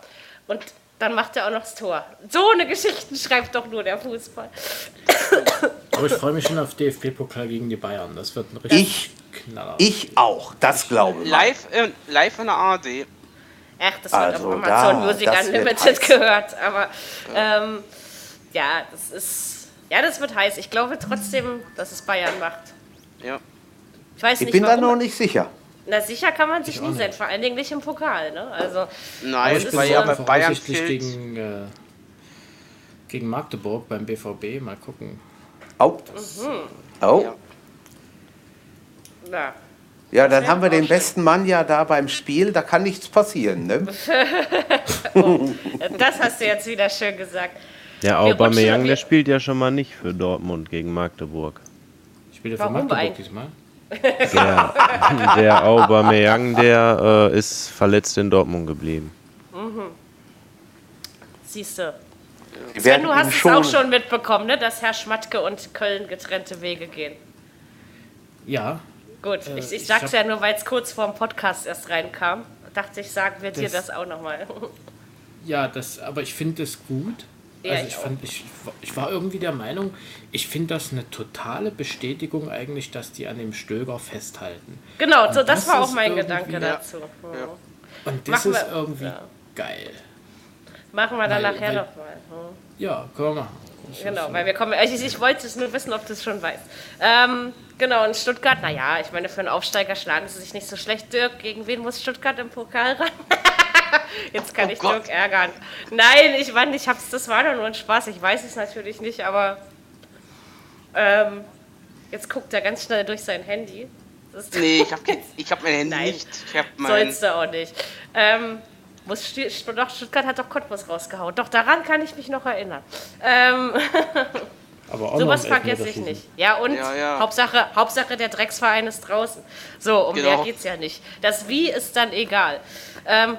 Und dann macht er auch noch das Tor. So eine Geschichte schreibt doch nur der Fußball. (coughs) Aber ich freue mich schon auf DFB-Pokal gegen die Bayern. Das wird ein richtig Ich, Knaller. ich auch, das glaube ich. Live, äh, live in der ARD. Ach, das wird Also auf Amazon da, Music Unlimited gehört. Aber ähm, ja, das ist. Ja, das wird heiß. Ich glaube trotzdem, dass es Bayern macht. Ja. Ich weiß Ich nicht, bin da noch nicht sicher. Na, sicher kann man sich nie sein, vor allen Dingen nicht im Pokal. Ne? Also, Nein, ich so ja bei Bayern gegen, äh, gegen Magdeburg beim BVB. Mal gucken. Oh. Oh. Ja. na, Ja, dann haben wir den besten Mann ja da beim Spiel, da kann nichts passieren. Ne? (laughs) das hast du jetzt wieder schön gesagt. Der Wir Aubameyang, der spielt ja schon mal nicht für Dortmund gegen Magdeburg. Spielt er für Magdeburg eigentlich? diesmal? Der, (laughs) der Aubameyang, der äh, ist verletzt in Dortmund geblieben. Siehst du. Sven, werden du hast es auch schon mitbekommen, ne? dass Herr Schmatke und Köln getrennte Wege gehen. Ja, Gut, Äh, ich, ich sag's ja nur, weil es kurz vorm Podcast erst reinkam. Dachte ich, sagen wir dir Das- das auch nochmal. (laughs) ja, das, aber ich finde es gut. Ja, also ich ich, fand, ich, ich war irgendwie der Meinung, ich finde das eine totale Bestätigung eigentlich, dass die an dem Stöger festhalten. Genau, so, Und das, das war auch mein Gedanke Ja. dazu. Und das Machen ist wir- irgendwie ja. geil. Machen wir dann Weil- nachher weil- nochmal. Ja, können wir machen. Das Genau, weil wir kommen. Ich, ich wollte es nur wissen, ob du es schon weißt. Ähm, genau, in Stuttgart, naja, ich meine, für einen Aufsteiger schlagen sie sich nicht so schlecht. Dirk, gegen wen muss Stuttgart im Pokal ran? (laughs) (laughs) Jetzt kann Oh ich Gott. Dirk ärgern. Nein, ich meine, ich hab's, das war doch nur ein Spaß. Ich weiß es natürlich nicht, aber ähm, jetzt guckt er ganz schnell durch sein Handy. Nee, ich habe (laughs) ich hab mein Handy Nein. nicht. Ich hab mein. Sollst du auch nicht. Ähm, muss doch, Stuttgart hat doch Cottbus rausgehauen. Doch, daran kann ich mich noch erinnern. Ähm, (laughs) Aber auch sowas vergesse ich nicht. Ja, und Ja, ja. Hauptsache, Hauptsache, der Drecksverein ist draußen. So, um Genau. mehr geht's ja nicht. Das Wie ist dann egal. Ähm,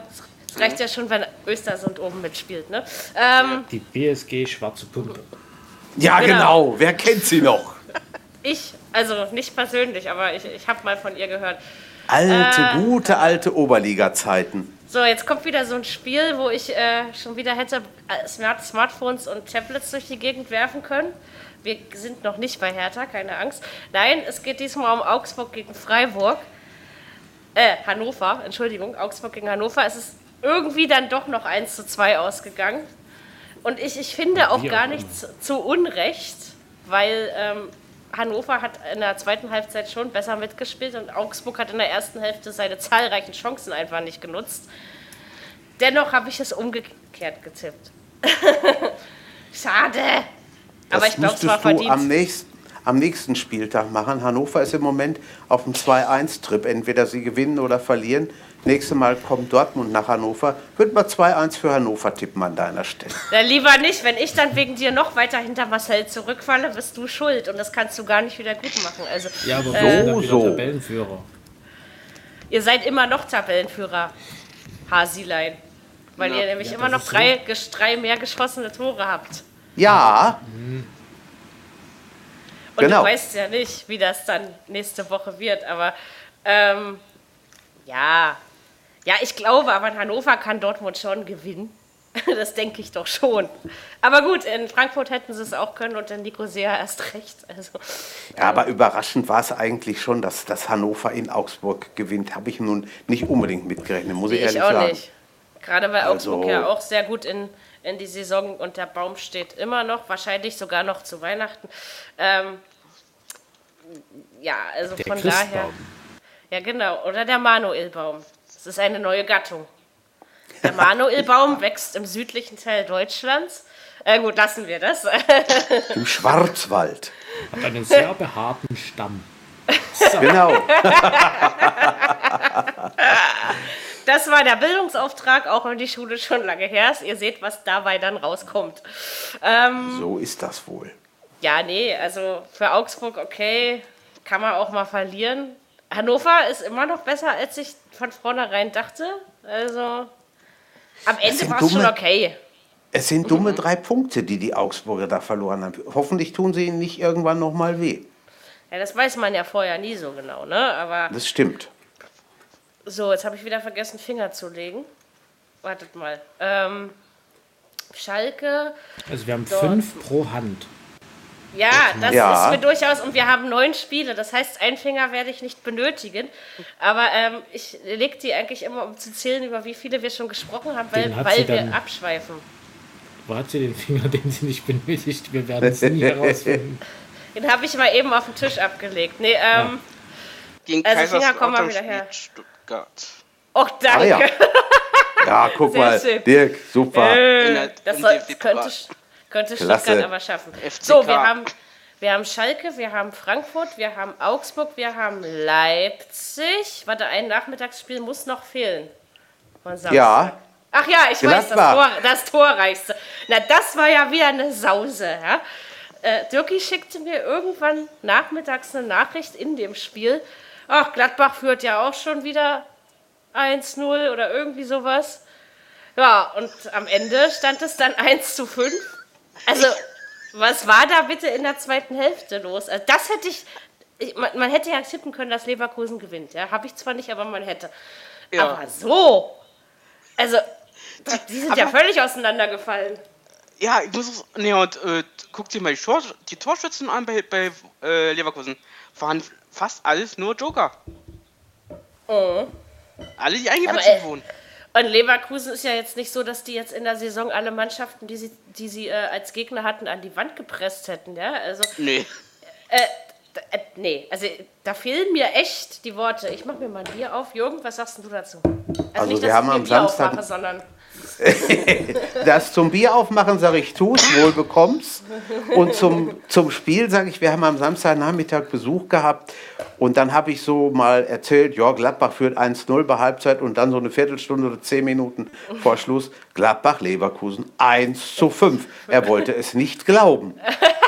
es reicht ja schon, wenn Östersund oben mitspielt. Ne? Ähm, Die BSG Schwarze Pumpe. Ja, Genau. genau. Wer kennt sie noch? ich, also nicht persönlich, aber ich, ich habe mal von ihr gehört. Alte, Äh. gute alte Oberliga-Zeiten. So, jetzt kommt wieder so ein Spiel, wo ich äh, schon wieder hätte äh, Smart Smartphones und Tablets durch die Gegend werfen können. Wir sind noch nicht bei Hertha, keine Angst. Nein, es geht diesmal um Augsburg gegen Freiburg. Äh, Hannover, Entschuldigung, Augsburg gegen Hannover. Es ist irgendwie dann doch noch 1 zu 2 ausgegangen. Und ich, ich finde auch gar auch nicht zu, Unrecht, weil ähm, Hannover hat in der zweiten Halbzeit schon besser mitgespielt und Augsburg hat in der ersten Hälfte seine zahlreichen Chancen einfach nicht genutzt. Dennoch habe ich es umgekehrt getippt. (laughs) Schade. Aber Das ich glaube, es war du am verdient. nächsten, am nächsten Spieltag machen. Hannover ist im Moment auf dem 2-1-Trip. Entweder sie gewinnen oder verlieren. Nächstes Mal kommt Dortmund nach Hannover. Würde mal 2-1 für Hannover tippen an deiner Stelle. Na, lieber nicht. Wenn ich dann wegen dir noch weiter hinter Marcel zurückfalle, bist du schuld. Und das kannst du gar nicht wieder gut machen. Also, Ja, aber Äh, wieder so. Tabellenführer. ihr seid immer noch Tabellenführer, Hasilein. Weil Ja. ihr nämlich Ja, immer noch ist so. drei, drei mehr geschossene Tore habt. Ja, Und Genau. du weißt ja nicht, wie das dann nächste Woche wird. Aber ähm, ja. Ja, ich glaube, aber in Hannover kann Dortmund schon gewinnen. (laughs) Das denke ich doch schon. Aber gut, in Frankfurt hätten sie es auch können und in Nicosia erst recht. Also, ja, aber überraschend war es eigentlich schon, dass, dass Hannover in Augsburg gewinnt. Habe ich nun nicht unbedingt mitgerechnet, muss ich, ich ehrlich auch sagen. nicht. Gerade weil Augsburg Also- ja auch sehr gut in, in die Saison und der Baum steht immer noch, wahrscheinlich sogar noch zu Weihnachten. Ähm, ja, also Der von daher. Ja, genau. Oder der Manuelbaum. Das ist eine neue Gattung. Der Manuelbaum wächst im südlichen Teil Deutschlands. Äh, gut, lassen wir das. (laughs) Im Schwarzwald. Hat einen sehr behaarten Stamm. Genau. (laughs) Das war der Bildungsauftrag, auch wenn die Schule schon lange her ist. Ihr seht, was dabei dann rauskommt. Ähm, So ist das wohl. Ja, nee, also für Augsburg okay. kann man auch mal verlieren. Hannover ist immer noch besser, als ich von vornherein dachte. Also am Ende war es schon okay. Es sind dumme drei Punkte, die die Augsburger da verloren haben. Hoffentlich tun sie ihnen nicht irgendwann noch mal weh. Ja, das weiß man ja vorher nie so genau, ne? Aber Das stimmt. so, jetzt habe ich wieder vergessen, Finger zu legen. Wartet mal. Ähm, Schalke. Also wir haben Dort. fünf pro Hand. Ja, das Ja. ist mir durchaus. Und wir haben neun Spiele. Das heißt, einen Finger werde ich nicht benötigen. Aber ähm, ich lege die eigentlich immer, um zu zählen, über wie viele wir schon gesprochen haben, weil, weil wir dann- abschweifen. Wo hat sie den Finger, den sie nicht benötigt? Wir werden es nie (laughs) herausfinden. Den habe ich mal eben auf den Tisch abgelegt. Nee, ähm. Gegen Also Finger kommen wir wieder her. Stuttgart. Oh, danke. Ah, ja. Ja, guck (laughs) Sehr mal, schön. Dirk, super. Äh, Das soll, könnte, Vibra- könnte Klasse. Stuttgart aber schaffen. FCK. So, wir haben, wir haben Schalke, wir haben Frankfurt, wir haben Augsburg, wir haben Leipzig. Warte, ein Nachmittagsspiel muss noch fehlen. Von Samstag. Ja, Ach ja, ich weiß, das, Gladbach. Tor, das Torreichste. Na, das war ja wieder eine Sause. Ja? Äh, Dirki schickte mir irgendwann nachmittags eine Nachricht in dem Spiel. Ach, Gladbach führt ja auch schon wieder 1-0 oder irgendwie sowas. Ja, und am Ende stand es dann 1 zu 5. Also, was war da bitte in der zweiten Hälfte los? Also, das hätte ich. ich man, man hätte ja tippen können, dass Leverkusen gewinnt. Ja, habe ich zwar nicht, aber man hätte. Ja. Aber so. Also, die sind ja Aber- völlig auseinandergefallen. Ja, ich muss. Nee, und äh, guck dir mal die, Tor, die Torschützen an bei, bei äh, Leverkusen. Waren fast alles nur Joker. Alle, die eingewechselt äh, wurden. Und Leverkusen ist ja jetzt nicht so, dass die jetzt in der Saison alle Mannschaften, die sie, die sie äh, als Gegner hatten, an die Wand gepresst hätten. Ja? Also, Nee. äh, äh, nee, also da fehlen mir echt die Worte. Ich mache mir mal ein Bier auf. Jürgen, was sagst du dazu? Also, Also nicht, wir dass haben ich mir am ein Bier Samstag- aufmache, sondern (laughs) das zum Bier aufmachen sage ich, tu's, wohl bekomm's. Und zum, zum Spiel sage ich, wir haben am Samstagnachmittag Besuch gehabt. Und dann habe ich so mal erzählt, ja, Gladbach führt 1-0 bei Halbzeit und dann so eine Viertelstunde oder zehn Minuten vor Schluss, Gladbach-Leverkusen 1 zu 5. Er wollte es nicht glauben.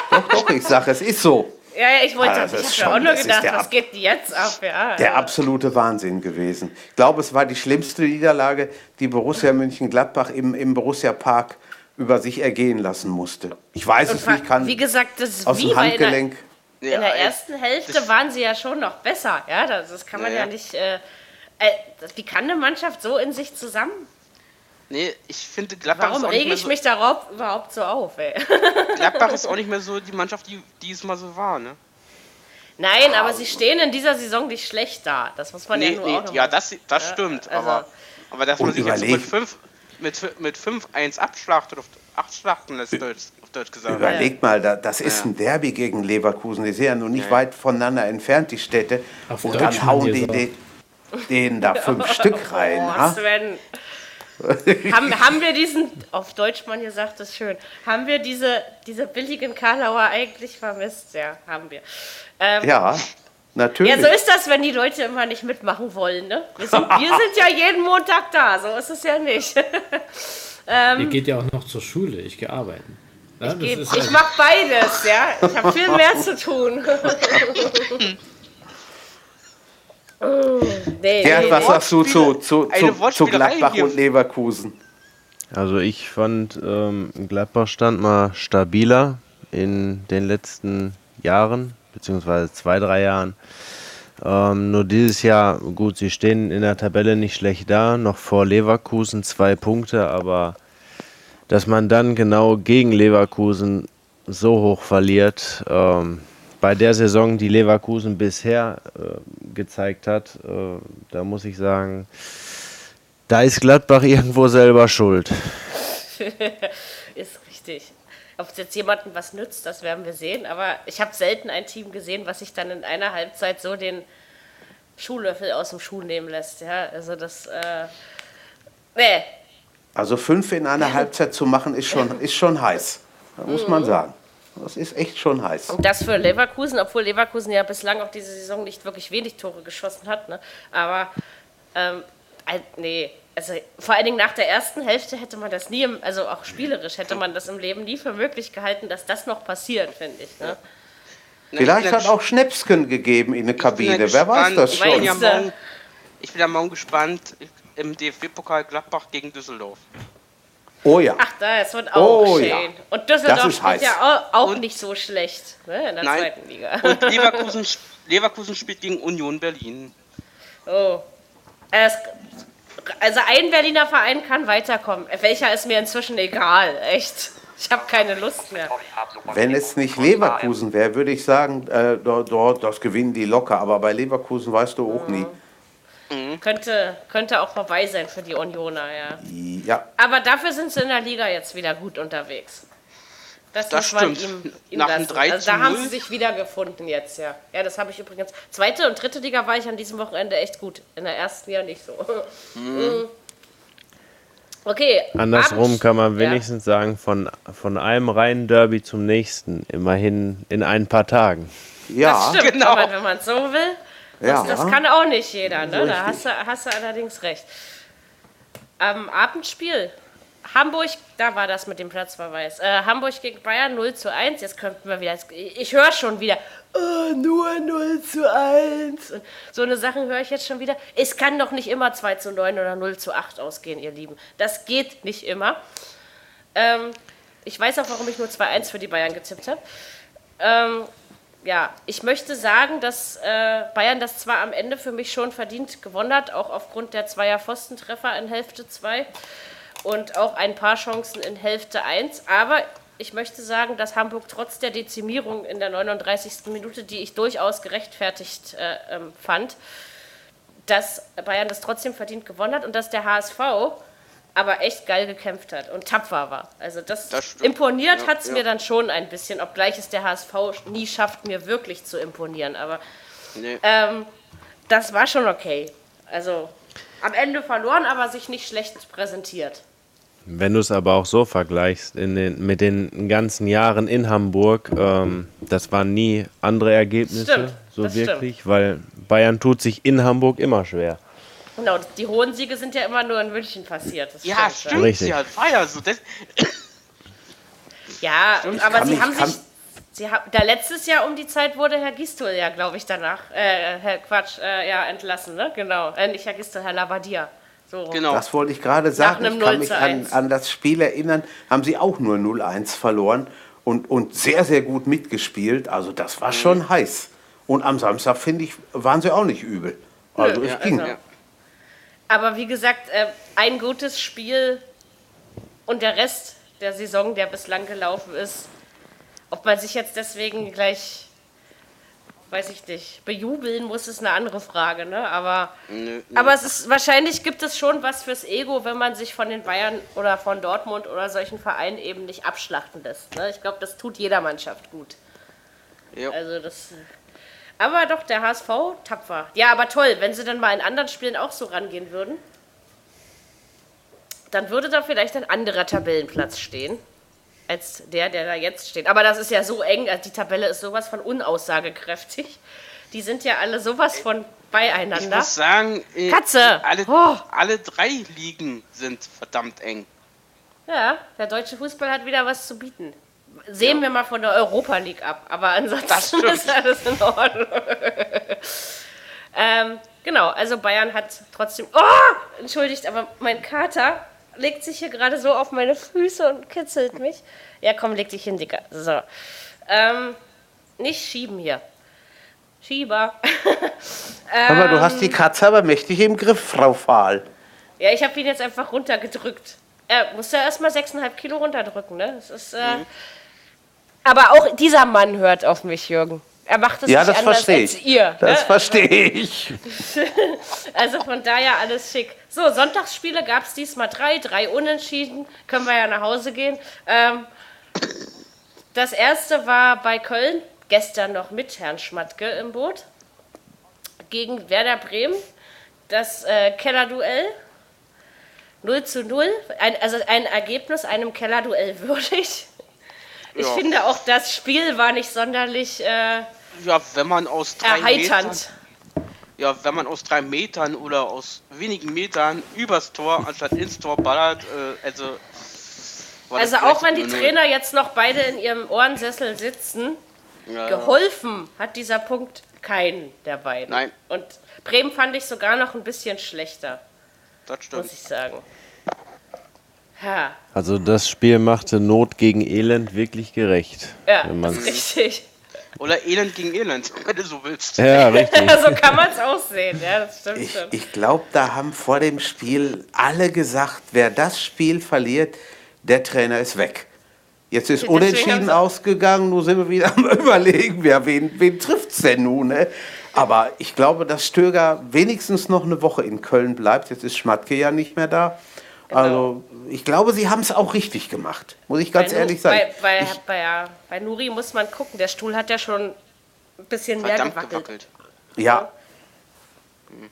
Doch, doch, ich sage, es ist so. Ja, ja, ich wollte Ah, das. Ich habe auch nur gedacht, was geht jetzt ab? Ja, Der ja. absolute Wahnsinn gewesen. Ich glaube, es war die schlimmste Niederlage, die Borussia Mönchengladbach im, im Borussia Park über sich ergehen lassen musste. Ich weiß Und es nicht, kann wie gesagt, das ist aus wie dem weil in der, Handgelenk. in der Ja, ersten Hälfte waren sie ja schon noch besser. Ja, das, das kann man ja, Ja, ja. nicht. Äh, äh, wie kann eine Mannschaft so in sich zusammen? Nee, ich finde Gladbach Warum ist auch nicht rege mehr ich so, mich darauf überhaupt so auf? Ey? (laughs) Gladbach ist auch nicht mehr so die Mannschaft, die, die es mal so war, ne? Nein, aber sie stehen in dieser Saison nicht schlecht da. Das muss man Nee, ja nur nee, auch noch ja, das, das Ja, stimmt, also- aber, aber dass man sich jetzt so überleg- mit 5 mit, mit 5-1 abschlachtet, auf, abschlachten lässt, Deutsch, auf Deutsch gesagt. Überlegt mal, da, das ist ein Derby gegen Leverkusen. Die sind ja nun nicht weit voneinander entfernt, die Städte. Auf Und Deutsch dann hauen die, die die denen da fünf (laughs) Stück rein. Oh, ha? Haben, haben wir diesen, auf Deutsch man hier sagt es schön, haben wir diese, diese billigen Karlauer eigentlich vermisst? Ja, haben wir. Ähm, Ja, natürlich. Ja, so ist das, wenn die Leute immer nicht mitmachen wollen. Ne? Wir, sind, wir (laughs) sind ja jeden Montag da, so ist es ja nicht. (laughs) Ihr geht ja auch noch zur Schule, ich gehe arbeiten. Ja, das Ich, ist ich also- mache beides, ja. Ich habe viel (laughs) mehr zu tun. Oh, nee, Gerd, was sagst du zu, zu, zu, zu Gladbach und Leverkusen? Also ich fand, ähm, Gladbach stand mal stabiler in den letzten Jahren, beziehungsweise zwei, drei Jahren. Ähm, nur dieses Jahr, gut, sie stehen in der Tabelle nicht schlecht da, noch vor Leverkusen zwei Punkte, aber dass man dann genau gegen Leverkusen so hoch verliert, ähm, bei der Saison, die Leverkusen bisher äh, gezeigt hat, äh, da muss ich sagen, da ist Gladbach (laughs) irgendwo selber schuld. (laughs) Ist richtig. Ob es jetzt jemandem was nützt, das werden wir sehen. Aber ich habe selten ein Team gesehen, was sich dann in einer Halbzeit so den Schuhlöffel aus dem Schuh nehmen lässt. Ja, also das. Äh, nee, Also fünf in einer Halbzeit zu machen, ist schon, (laughs) ist schon heiß. Muss Mhm. man sagen. Das ist echt schon heiß. Und das für Leverkusen, obwohl Leverkusen ja bislang auch diese Saison nicht wirklich wenig Tore geschossen hat. Ne? Aber ähm, äh, nee, also vor allen Dingen nach der ersten Hälfte hätte man das nie, im, also auch spielerisch hätte man das im Leben nie für möglich gehalten, dass das noch passiert, finde ich. Ne? Vielleicht hat auch Schnäpsken gegeben in der Kabine. Wer weiß das Ich bin, schon? ja morgen, ich bin ja morgen gespannt im DFB-Pokal Gladbach gegen Düsseldorf. Oh ja. Ach, das wird auch Oh, schön. ja. Und Düsseldorf Das ist spielt heiß. ja auch, auch nicht so schlecht ne, in der Nein. zweiten Liga. Und (laughs) Leverkusen, Leverkusen spielt gegen Union Berlin. Oh. Es, also ein Berliner Verein kann weiterkommen. Welcher ist mir inzwischen egal, echt. Ich habe keine Lust mehr. Wenn es nicht Leverkusen wäre, würde ich sagen, äh, dort, dort, das gewinnen die locker. Aber bei Leverkusen weißt du auch nie. Könnte, könnte auch vorbei sein für die Unioner, ja. Ja, Aber dafür sind sie in der Liga jetzt wieder gut unterwegs. Das, Das muss man stimmt. ihm, ihm Nach dem lassen. 3 Also da haben 0. sie sich wiedergefunden jetzt, ja. Ja, das habe ich übrigens. Zweite und dritte Liga war ich an diesem Wochenende echt gut. In der ersten ja nicht so. Mhm. Okay. Andersrum Abends- kann man Ja. wenigstens sagen, von, von einem reinen Derby zum nächsten, immerhin in ein paar Tagen. ja. Das stimmt, Genau. aber wenn man es so will. Ja. Das, das kann auch nicht jeder, ne? Da hast du, hast du allerdings recht. Am Abendspiel. Hamburg, da war das mit dem Platzverweis. Äh, Hamburg gegen Bayern 0 zu 1. Jetzt könnten wir wieder. Ich höre schon wieder. Oh, nur 0 zu 1. Und so eine Sachen höre ich jetzt schon wieder. Es kann doch nicht immer 2 zu 9 oder 0 zu 8 ausgehen, ihr Lieben. Das geht nicht immer. Ähm, ich weiß auch, warum ich nur 2-1 für die Bayern getippt habe. Ähm, ja, ich möchte sagen, dass äh, Bayern das zwar am Ende für mich schon verdient gewonnen hat, auch aufgrund der zweier Pfostentreffer in Hälfte 2 und auch ein paar Chancen in Hälfte 1, aber ich möchte sagen, dass Hamburg trotz der Dezimierung in der 39. Minute, die ich durchaus gerechtfertigt äh, ähm, fand, dass Bayern das trotzdem verdient gewonnen hat und dass der HSV aber echt geil gekämpft hat und tapfer war. Also das, Das stimmt. imponiert Ja, hat es ja. mir dann schon ein bisschen, obgleich es der HSV nie schafft, mir wirklich zu imponieren. Aber Nee. ähm, das war schon okay. Also am Ende verloren, aber sich nicht schlecht präsentiert. Wenn du es aber auch so vergleichst, in den, mit den ganzen Jahren in Hamburg, ähm, das waren nie andere Ergebnisse, Stimmt, so wirklich, weil Bayern tut sich in Hamburg immer schwer. Genau, die hohen Siege sind ja immer nur in München passiert. Das Ja, stimmt, stimmt. Richtig. Ja, ja so. Das, Ja, aber kann sie haben sich. Sie haben, da letztes Jahr um die Zeit wurde Herr Gistel ja, glaube ich, danach, äh, Herr Quatsch, äh, ja, entlassen, ne? Genau. Äh, nicht Herr Gistel, Herr Labadia. So genau. Das wollte ich gerade sagen. Ich kann 0 mich an, 1. an das Spiel erinnern. Haben sie auch nur 0-1 verloren und, und sehr, sehr gut mitgespielt. Also das war Mhm. schon heiß. Und am Samstag, finde ich, waren sie auch nicht übel. Also Nö, es ja, ging. also- Aber wie gesagt, äh, ein gutes Spiel und der Rest der Saison, der bislang gelaufen ist, ob man sich jetzt deswegen gleich, weiß ich nicht, bejubeln muss, ist eine andere Frage, ne? Aber, Nö, nö. aber es ist, wahrscheinlich gibt es schon was fürs Ego, wenn man sich von den Bayern oder von Dortmund oder solchen Vereinen eben nicht abschlachten lässt. Ne? Ich glaube, das tut jeder Mannschaft gut. Ja. Also das. Aber doch, der HSV tapfer. Ja, aber toll, wenn sie dann mal in anderen Spielen auch so rangehen würden, dann würde da vielleicht ein anderer Tabellenplatz stehen, als der, der da jetzt steht. Aber das ist ja so eng, also die Tabelle ist sowas von unaussagekräftig. Die sind ja alle sowas von Ich beieinander. muss sagen, äh, Katze! Alle, Oh. alle drei Ligen sind verdammt eng. Ja, der deutsche Fußball hat wieder was zu bieten. Sehen wir mal von der Europa League ab, aber ansonsten (laughs) ist alles in Ordnung. ähm, genau, also Bayern hat trotzdem. Oh! Entschuldigt, aber mein Kater legt sich hier gerade so auf meine Füße und kitzelt mich. Ja, komm, leg dich hin, Dicker. So. Ähm, nicht schieben hier. Schieber. (laughs) Aber du Ähm. hast die Katze aber mächtig im Griff, Frau Fahl. Ja, ich habe ihn jetzt einfach runtergedrückt. Er musste erst mal 6,5 Kilo runterdrücken, ne? Das ist, äh Aber auch dieser Mann hört auf mich, Jürgen. Er macht es Ja, nicht das anders verstehe als ihr. Das ne? verstehe ich. (laughs) Also von daher alles schick. So, Sonntagsspiele gab es diesmal drei, drei Unentschieden. Können wir ja nach Hause gehen. Ähm, das erste war bei Köln, gestern noch mit Herrn Schmatke im Boot, gegen Werder Bremen. Das äh, Kellerduell. 0 zu 0. Ein, also ein Ergebnis einem Kellerduell (laughs) würdig. Ich Ja. finde auch, das Spiel war nicht sonderlich äh, Ja, wenn man aus drei erheiternd. Metern, ja, wenn man aus drei Metern oder aus wenigen Metern übers Tor anstatt ins Tor ballert, äh, also. Also auch wenn die 0-0. Trainer jetzt noch beide in ihrem Ohrensessel sitzen, Ja, geholfen hat dieser Punkt keinen der beiden. Nein. Und Bremen fand ich sogar noch ein bisschen schlechter, Das stimmt. muss ich sagen. Also das Spiel machte Not gegen Elend wirklich gerecht. ja wenn man's- ist richtig. Oder Elend gegen Elend, wenn du so willst. Ja, richtig. (laughs) so kann man es aussehen, ja, das stimmt Ich, schon. ich glaube, da haben vor dem Spiel alle gesagt, wer das Spiel verliert, der Trainer ist weg. Jetzt ist Deswegen unentschieden ausgegangen, nun sind wir wieder am (laughs) Überlegen, wer, wen, wen trifft es denn nun? Ne? Aber ich glaube, dass Stöger wenigstens noch eine Woche in Köln bleibt. Jetzt ist Schmatke ja nicht mehr da. Genau. Also ich glaube, sie haben es auch richtig gemacht, muss ich ganz bei, ehrlich sagen. Bei, bei, ich, bei, bei Nuri muss man gucken, der Stuhl hat ja schon ein bisschen mehr gewackelt. gewackelt. ja,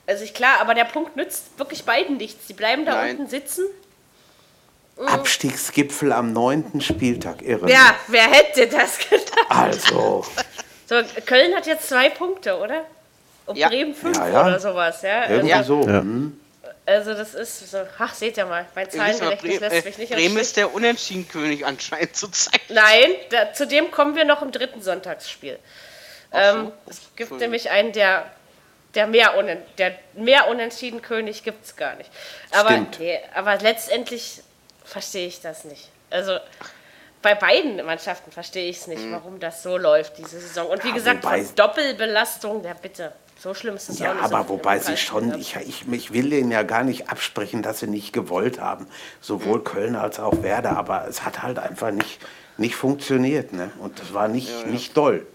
Also ich klar, aber der Punkt nützt wirklich beiden nichts. Die bleiben da Nein. unten sitzen. Abstiegsgipfel am neunten Spieltag, irre. Ja, wer hätte das gedacht? Also, So, Köln hat jetzt zwei Punkte, oder? Und Ja. Bremen fünf Ja, ja. oder sowas, ja. irgendwie Also, so. hm. Also das ist so, ach, seht ihr mal, mein Bremen, lässt äh, mich nicht im Bremen ist der Unentschieden-König anscheinend zurzeit. Nein, da, zu dem kommen wir noch im dritten Sonntagsspiel. Ähm, es gibt nämlich einen, der, der mehr, unen, der mehr unentschieden König gibt es gar nicht. Aber, nee, aber letztendlich verstehe ich das nicht. Also bei beiden Mannschaften verstehe ich es nicht, warum das so läuft diese Saison. Und wie Ja, gesagt, von Doppelbelastung, ja bitte, so schlimm ist es Ja, auch nicht. so aber viel wobei sie schon, ich, ich, ich will denen ja gar nicht absprechen, dass sie nicht gewollt haben. Sowohl Köln als auch Werder, aber es hat halt einfach nicht, nicht funktioniert. Ne? Und das war nicht, nicht doll.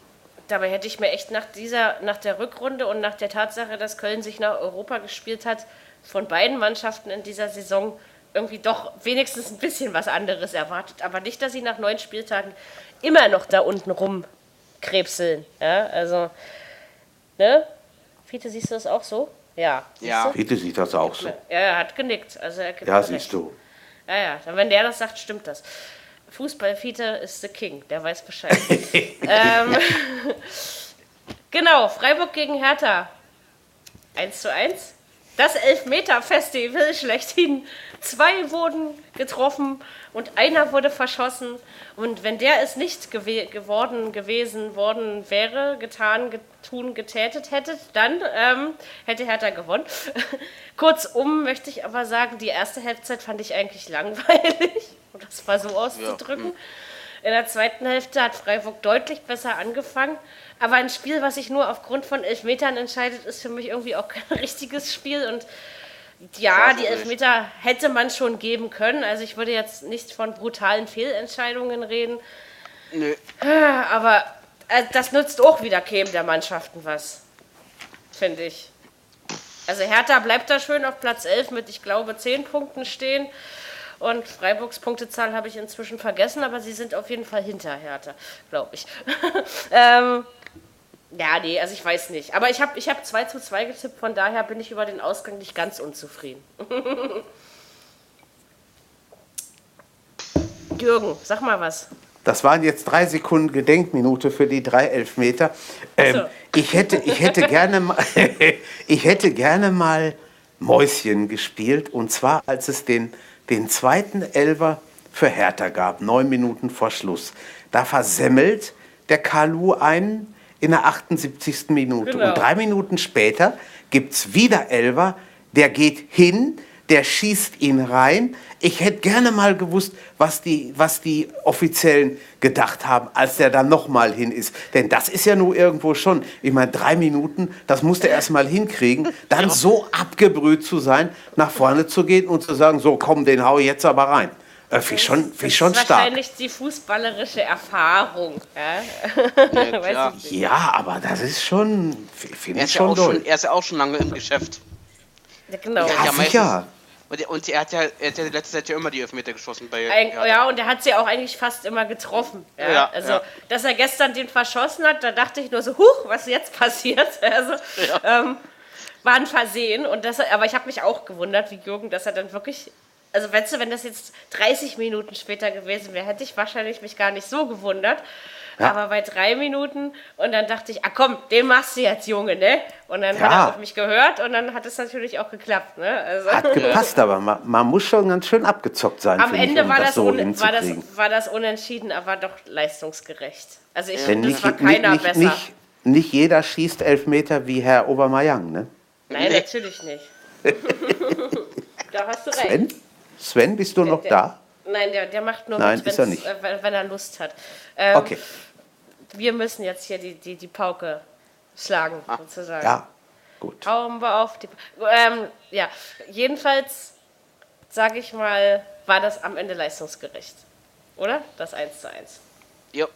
Dabei hätte ich mir echt nach dieser, nach der Rückrunde und nach der Tatsache, dass Köln sich nach Europa gespielt hat, von beiden Mannschaften in dieser Saison irgendwie doch wenigstens ein bisschen was anderes erwartet. Aber nicht, dass sie nach neun Spieltagen immer noch da unten rumkrebseln. Ja, also, ne? Fiete, siehst du das auch so? Ja. siehst Ja. du? Fiete sieht das auch so. Ja, er hat genickt. Also er gibt Ja, mir siehst recht. du. Ja, ja, wenn der das sagt, stimmt das. Fußballfiete ist the King, der weiß Bescheid. (laughs) ähm, (laughs) genau, Freiburg gegen Hertha. 1 zu 1. Das Elfmeter-Festival schlechthin. Zwei wurden getroffen und einer wurde verschossen. Und wenn der es nicht gewe geworden gewesen worden wäre, getan, getun, getätet hätte, dann ähm, hätte Hertha gewonnen. (laughs) Kurzum möchte ich aber sagen, die erste Halbzeit fand ich eigentlich langweilig, (laughs) um das mal so auszudrücken. In der zweiten Hälfte hat Freiburg deutlich besser angefangen. Aber ein Spiel, was sich nur aufgrund von Elfmetern entscheidet, ist für mich irgendwie auch kein (laughs) richtiges Spiel. Und ja, die Elfmeter hätte man schon geben können. Also ich würde jetzt nicht von brutalen Fehlentscheidungen reden. Nö. Aber äh, das nützt auch wieder keinem der Mannschaften was. Finde ich. Also Hertha bleibt da schön auf Platz 11 mit, ich glaube, 10 Punkten stehen. Und Freiburgs Punktezahl habe ich inzwischen vergessen, aber sie sind auf jeden Fall hinter Hertha, glaube ich. (laughs) ähm, ja, nee, also ich weiß nicht. Aber ich habe ich hab 2 zu 2 getippt, von daher bin ich über den Ausgang nicht ganz unzufrieden. (laughs) Jürgen, sag mal was. Das waren jetzt drei Sekunden Gedenkminute für die drei Elfmeter. Ähm, so. ich, hätte, ich, hätte gerne mal, (laughs) ich hätte gerne mal Mäuschen gespielt. Und zwar, als es den, den zweiten Elfer für Hertha gab, neun Minuten vor Schluss. Da versemmelt der Kalu einen in der 78. Minute. Genau. Und drei Minuten später gibt es wieder Elfer, der geht hin, der schießt ihn rein. Ich hätte gerne mal gewusst, was die, was die Offiziellen gedacht haben, als der dann nochmal hin ist. Denn das ist ja nur irgendwo schon, ich meine, drei Minuten, das musste er erst mal hinkriegen, dann so abgebrüht zu sein, nach vorne zu gehen und zu sagen, so komm, den hau ich jetzt aber rein. Äh, Finde ich schon, find ich schon das ist stark. wahrscheinlich die fußballerische Erfahrung. Ja? (laughs) Ja, klar. Ja, aber das ist schon, finde Er ich ist, ja schon schon, er ist ja auch schon lange im Geschäft. Ja, genau. Ja, ja, meistens- sicher. Und er, und er hat ja, er hat ja letzte Zeit ja immer die Elfmeter geschossen bei Eig ja, und er hat sie auch eigentlich fast immer getroffen. Ja? Ja, also, ja. dass er gestern den verschossen hat, da dachte ich nur so, huch, was jetzt passiert? (laughs) Also, ähm, war ein Versehen. Und das, aber ich habe mich auch gewundert, wie Jürgen, dass er dann wirklich. Also, weißt du, wenn das jetzt 30 Minuten später gewesen wäre, hätte ich wahrscheinlich mich gar nicht so gewundert. Ja. aber bei drei Minuten und dann dachte ich, ah komm, den machst du jetzt, Junge, ne? Und dann hat Ja. er auf mich gehört und dann hat es natürlich auch geklappt, ne? Also, Hat gepasst, aber man, man muss schon ganz schön abgezockt sein, am finde ich, Ende um war, das das so un, war, das, war das unentschieden, aber doch leistungsgerecht. Also ich finde, nicht, es war nicht, keiner nicht, besser. nicht, nicht jeder schießt Elfmeter wie Herr Obermayang, ne? Nein, natürlich nicht. (laughs) da hast du recht. Sven? Sven, bist du noch der- da? Nein, der, der macht nur Nein, mit, ist er nicht. äh, wenn, er Lust hat. Ähm, Okay, Wir müssen jetzt hier die, die, die Pauke schlagen, sozusagen. Ah, ja, gut. Hauen wir auf die. Ähm, ja, jedenfalls, sage ich mal, war das am Ende leistungsgerecht. Oder? Das 1 zu 1. Ja.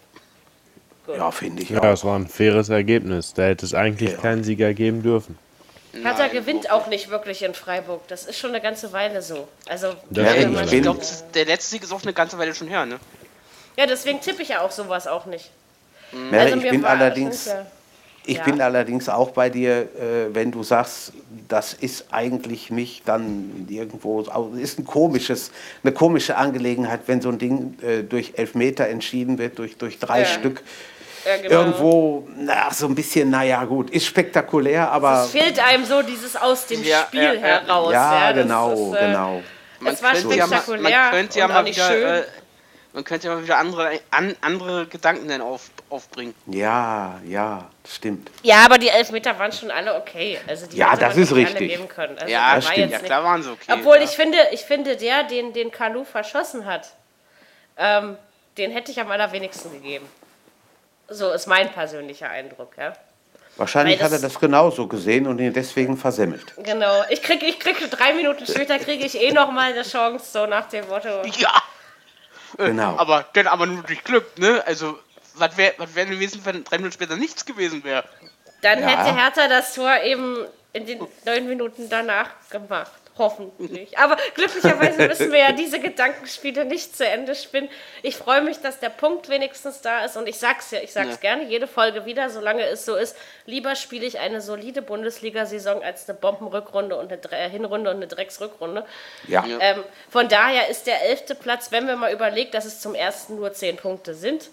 Ja, finde ich Ja, auch. es war ein faires Ergebnis. Da hätte es eigentlich Ja. keinen Sieger geben dürfen. Hertha gewinnt auch nicht wirklich in Freiburg. Das ist schon eine ganze Weile so. Also, Ja, ich glaube, der letzte Sieg ist auch eine ganze Weile schon her, ne? ja, deswegen tippe ich ja auch sowas auch nicht. Merle, Also ich bin allerdings, ja. ich Ja. bin allerdings auch bei dir, äh, wenn du sagst, das ist eigentlich nicht dann irgendwo, ist ein komisches, eine komische Angelegenheit, wenn so ein Ding äh, durch Elfmeter entschieden wird, durch, durch drei Ja. Stück. Ja, genau. Irgendwo, na, so ein bisschen, naja, gut, ist spektakulär, aber Es fehlt einem so dieses aus dem Ja, Spiel ja, ja. heraus. ja, genau, ist, äh, genau. Es war könnte ja spektakulär man könnte ja mal wieder, schön. äh, man könnte ja mal wieder andere, an, andere Gedanken dann auf, aufbringen. Ja, ja, stimmt. Ja, aber die Elfmeter waren schon alle okay. Also die Ja, hätte das man ist richtig. Geben können. Also Ja, da das war stimmt. jetzt Ja, klar waren sie okay. Obwohl ja. ich finde, ich finde, der, den, den Kalu verschossen hat, ähm, den hätte ich am allerwenigsten gegeben. So ist mein persönlicher Eindruck, ja. Wahrscheinlich hat er das- genauso gesehen und ihn deswegen versemmelt. Genau. Ich kriege ich krieg drei Minuten später kriege ich eh noch mal eine Chance, so nach dem Motto. Ja, Genau. aber dann aber nur durch Glück, ne? Also, was wäre was wär gewesen, wenn drei Minuten später nichts gewesen wäre? Dann Ja. hätte Hertha das Tor eben in den neun Minuten danach gemacht. Hoffentlich. Aber glücklicherweise (laughs) müssen wir ja diese Gedankenspiele nicht zu Ende spinnen. Ich freue mich, dass der Punkt wenigstens da ist. Und ich sag's ja, ich sag's Ja. gerne jede Folge wieder, solange es so ist. Lieber spiele ich eine solide Bundesliga-Saison als eine Bombenrückrunde und eine Dre- Hinrunde und eine Drecksrückrunde. Ja. Ja. Ähm, von daher ist der elfte Platz, wenn wir mal überlegt, dass es zum ersten nur zehn Punkte sind,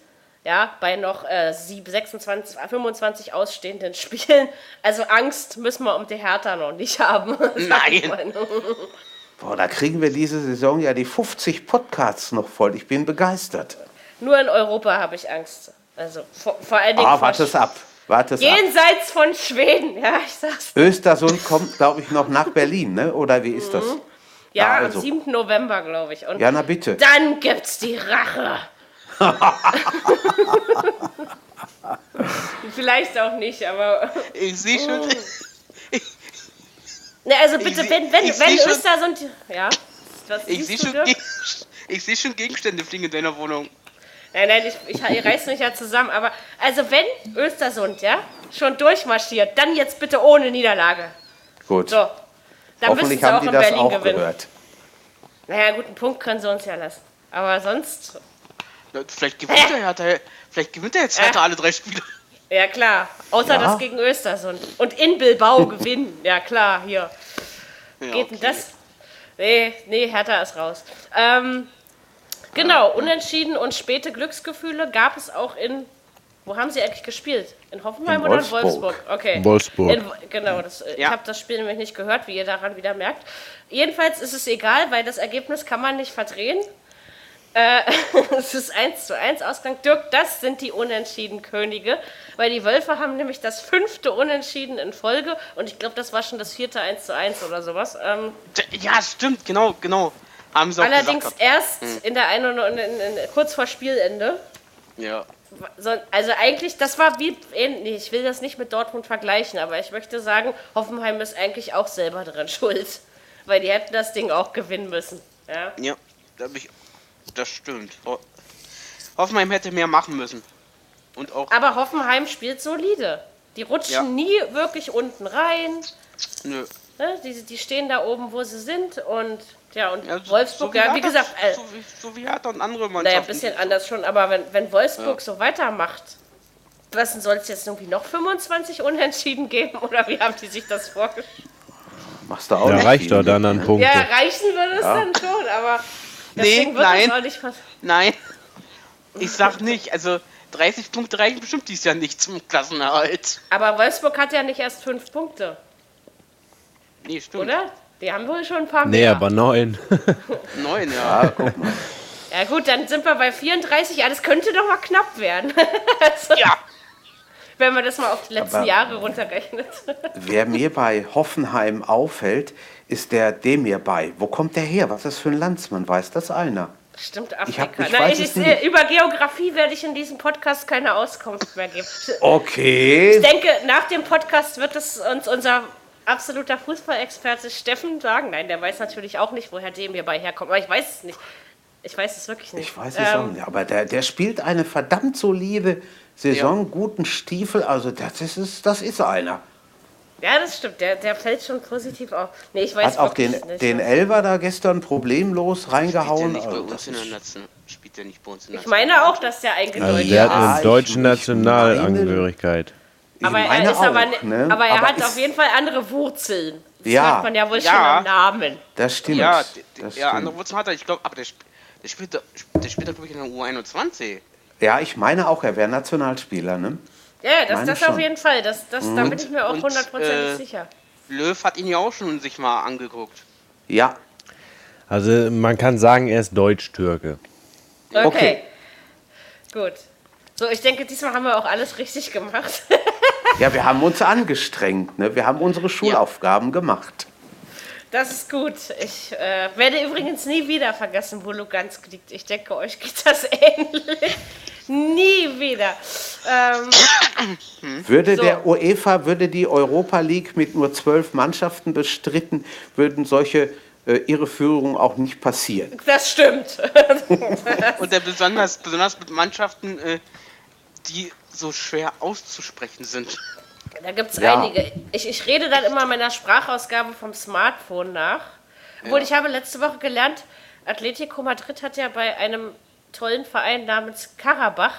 ja, bei noch äh, sieb- 26, 25 ausstehenden (laughs) Spielen. Also Angst müssen wir um die Hertha noch nicht haben. (laughs) Nein. mal. Boah, da kriegen wir diese Saison ja die 50 Podcasts noch voll. Ich bin begeistert. Nur in Europa habe ich Angst. Also vor, vor allen Dingen Ah, warte es ab. Warte es ab. jenseits von Schweden. Ja, ich sag's. Östersund kommt, glaube ich, noch nach Berlin, ne? oder wie ist das? Ja, Ja, am also. 7. November, glaube ich. Und Ja, na bitte. dann gibt's die Rache. (laughs) Vielleicht auch nicht, aber. Ich sehe schon. Oh. (laughs) Ne, also bitte, seh- wenn, wenn, ich wenn schon- Östersund. Ja. Was Ich siehst sehe du, schon? Geg- (laughs) ich seh schon Gegenstände fliegen in deiner Wohnung. Nein, nein, ich, ich, ich reiß mich ja zusammen. Aber also wenn Östersund, ja, schon durchmarschiert, dann jetzt bitte ohne Niederlage. Gut. So. Dann müssen Hoffentlich auch haben die in das Berlin auch gewinnen. gehört. Naja, guten Punkt können sie uns ja lassen. Aber sonst, Na, Vielleicht gewinnt der Hertha, vielleicht gewinnt der jetzt Hertha alle drei Spiele. ja klar. Außer Ja. das gegen Östersund. Und in Bilbao (laughs) gewinnen. Ja klar, hier. Ja, Geht denn okay. das? Nee, nee, Hertha ist raus. Ähm, genau, unentschieden und späte Glücksgefühle gab es auch in. Wo haben sie eigentlich gespielt? In Hoffenheim In oder in Wolfsburg. Wolfsburg? Okay. Wolfsburg. In, genau, das, ich Ja. habe das Spiel nämlich nicht gehört, wie ihr daran wieder merkt. Jedenfalls ist es egal, weil das Ergebnis kann man nicht verdrehen. Äh, (laughs) es ist 1 zu 1 Ausgang. Dirk, das sind die unentschieden Könige, weil die Wölfe haben nämlich das fünfte Unentschieden in Folge und ich glaube, das war schon das vierte 1 zu 1 oder sowas. Ähm, Ja, stimmt, genau, genau. Allerdings gesagt. erst in der einen und in, in, kurz vor Spielende. Ja. So, also eigentlich, das war wie, ähnlich. ich will das nicht mit Dortmund vergleichen, aber ich möchte sagen, Hoffenheim ist eigentlich auch selber dran (laughs) schuld, weil die hätten das Ding auch gewinnen müssen. Ja. Ja, da hab ich, das stimmt. Ho- Hoffenheim hätte mehr machen müssen. Und auch, Aber Hoffenheim spielt solide. Die rutschen Ja. nie wirklich unten rein. nö. Ne? Die, die stehen da oben, wo sie sind. Und ja, und Ja, so- Wolfsburg, so wie ja, wie gesagt, äh, so, wie, so wie Hertha und andere Mannschaften. naja, ein bisschen anders schon. Aber wenn, wenn Wolfsburg so weitermacht, was soll es jetzt irgendwie noch 25 Unentschieden geben? (laughs) Oder wie haben die sich das vorgestellt? Machst du auch nicht reicht doch ne? dann an Punkte. Ja, reichen würde es dann schon, aber deswegen wird nein. das auch nicht passieren. Nein. Ich sag nicht, also 30 Punkte reichen bestimmt dieses Jahr nicht zum Klassenerhalt. Aber Wolfsburg hat ja nicht erst fünf Punkte, Nee, stimmt. oder? Die haben wohl schon ein paar Nee, mehr. aber neun. (laughs) Neun, ja. Ja, (laughs) guck mal. Ja gut, dann sind wir bei 34. Ja, das könnte doch mal knapp werden. (laughs) also, Ja. Wenn man das mal auf die letzten Aber- Jahre runterrechnet. Wer mir bei Hoffenheim auffällt, ist der Demir bei. Wo kommt der her? Was ist das für ein Landsmann? Weiß das einer? Stimmt, Ich hab- Afrika. ich Na, weiß ich, nicht. über Geografie werde ich in diesem Podcast keine Auskunft mehr geben. Okay. Ich denke, nach dem Podcast wird es uns unser absoluter Fußballexperte Steffen sagen. Nein, der weiß natürlich auch nicht, woher Demir bei herkommt. Aber ich weiß es nicht. Ich weiß es wirklich nicht. Ich weiß es auch Ähm, nicht. Aber der, der spielt eine verdammt solide Saison, guten Stiefel. Also das ist, das ist einer. Ja, das stimmt. Der, der fällt schon positiv auf. Nee, ich weiß Hat auch den, nicht. den Elver da gestern problemlos Spielt der reingehauen. nicht bei Also, uns in der ist, Nation? Spielt der nicht bei uns in der ich meine auch, dass der eingedeutet Also ist. der Ja, hat eine deutsche Nationalangehörigkeit. Aber er, ist aber, auch, ne, ne? aber er hat ist- auf jeden Fall andere Wurzeln. Das Ja. merkt man ja wohl Ja. schon am Namen. Das stimmt. Ja, das ja stimmt. andere Wurzeln hat er. Ich glaube, aber der, sp- der spielt, doch- der spielt, doch, glaube ich, in der U21. ja, ich meine auch, er wäre Nationalspieler. Ne? Ja, ja, das, das auf jeden Fall. Das, das, Da bin ich mir auch und, hundertprozentig äh, sicher. Löw hat ihn ja auch schon sich mal angeguckt. Ja, Also man kann sagen, er ist Deutsch-Türke. Okay. okay. Gut. So, ich denke, diesmal haben wir auch alles richtig gemacht. (laughs) ja, wir haben uns angestrengt. Ne? Wir haben unsere Schulaufgaben gemacht. Das ist gut. Ich äh, werde übrigens nie wieder vergessen, wo Lugansk liegt. Ich denke, euch geht das (laughs) ähnlich. Nie wieder. Ähm, Würde So. der UEFA, würde die Europa League mit nur zwölf Mannschaften bestritten, würden solche äh, Irreführungen auch nicht passieren. das stimmt. (laughs) Und der besonders, besonders mit Mannschaften, äh, die so schwer auszusprechen sind. Da gibt es Ja. einige. Ich, ich rede dann immer meiner Sprachausgabe vom Smartphone nach. Obwohl ich habe letzte Woche gelernt, Atletico Madrid hat ja bei einem tollen Verein namens Karabach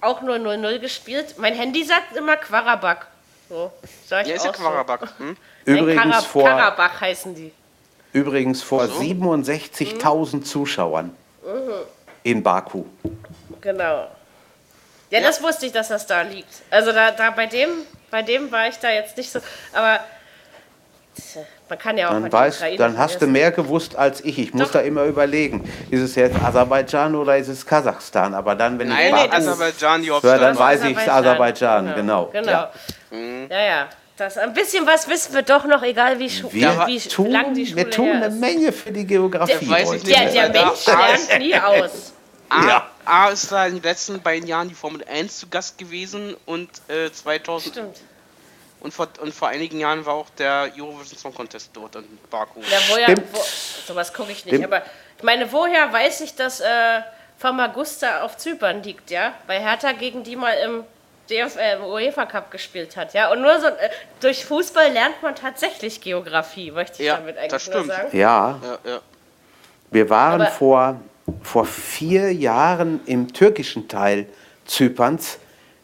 auch nur 0-0 gespielt. Mein Handy sagt immer Quarabach. So, sag ich Ja, ist ja auch so. Quarabach. (laughs) Hm? Übrigens Karab- vor, Karabach heißen die. übrigens vor 67.000 Zuschauern in Baku. Genau. Ja, das wusste ich, dass das da liegt. Also da, da bei dem, bei dem war ich da jetzt nicht so. Aber man kann ja auch Dann, weißt, dann hast du vergessen. mehr gewusst als ich. Ich muss Doch. da immer überlegen, ist es jetzt Aserbaidschan oder ist es Kasachstan? Aber dann, wenn Nein, ich nee, Aserbaidschan, die ja, Hauptstadt. dann weiß ich es Aserbaidschan, genau. Genau. Ja. Ja, ja. Das, ein bisschen was wissen wir doch noch, egal wie, schu Wir, wie tun, lang die Schule wir tun eine ist. Menge für die Geografie Der weiß ich nicht, Der, der Mensch lernt nie aus. (laughs) A, Ja. A ist da in den letzten beiden Jahren die Formel 1 zu Gast gewesen und äh, 2000 Stimmt. Und vor, und vor einigen Jahren war auch der Eurovision Song Contest dort in Baku. Ja, woher, wo, sowas gucke ich nicht. Stimmt. Aber ich meine, woher weiß ich, dass äh, Famagusta auf Zypern liegt, ja? Weil Hertha gegen die mal im, DF, äh, im UEFA Cup gespielt hat, ja? Und nur so äh, durch Fußball lernt man tatsächlich Geografie, möchte ich Ja, damit eigentlich das nur stimmt. sagen. Ja, Ja, ja. wir waren Aber- vor, vor vier Jahren im türkischen Teil Zyperns.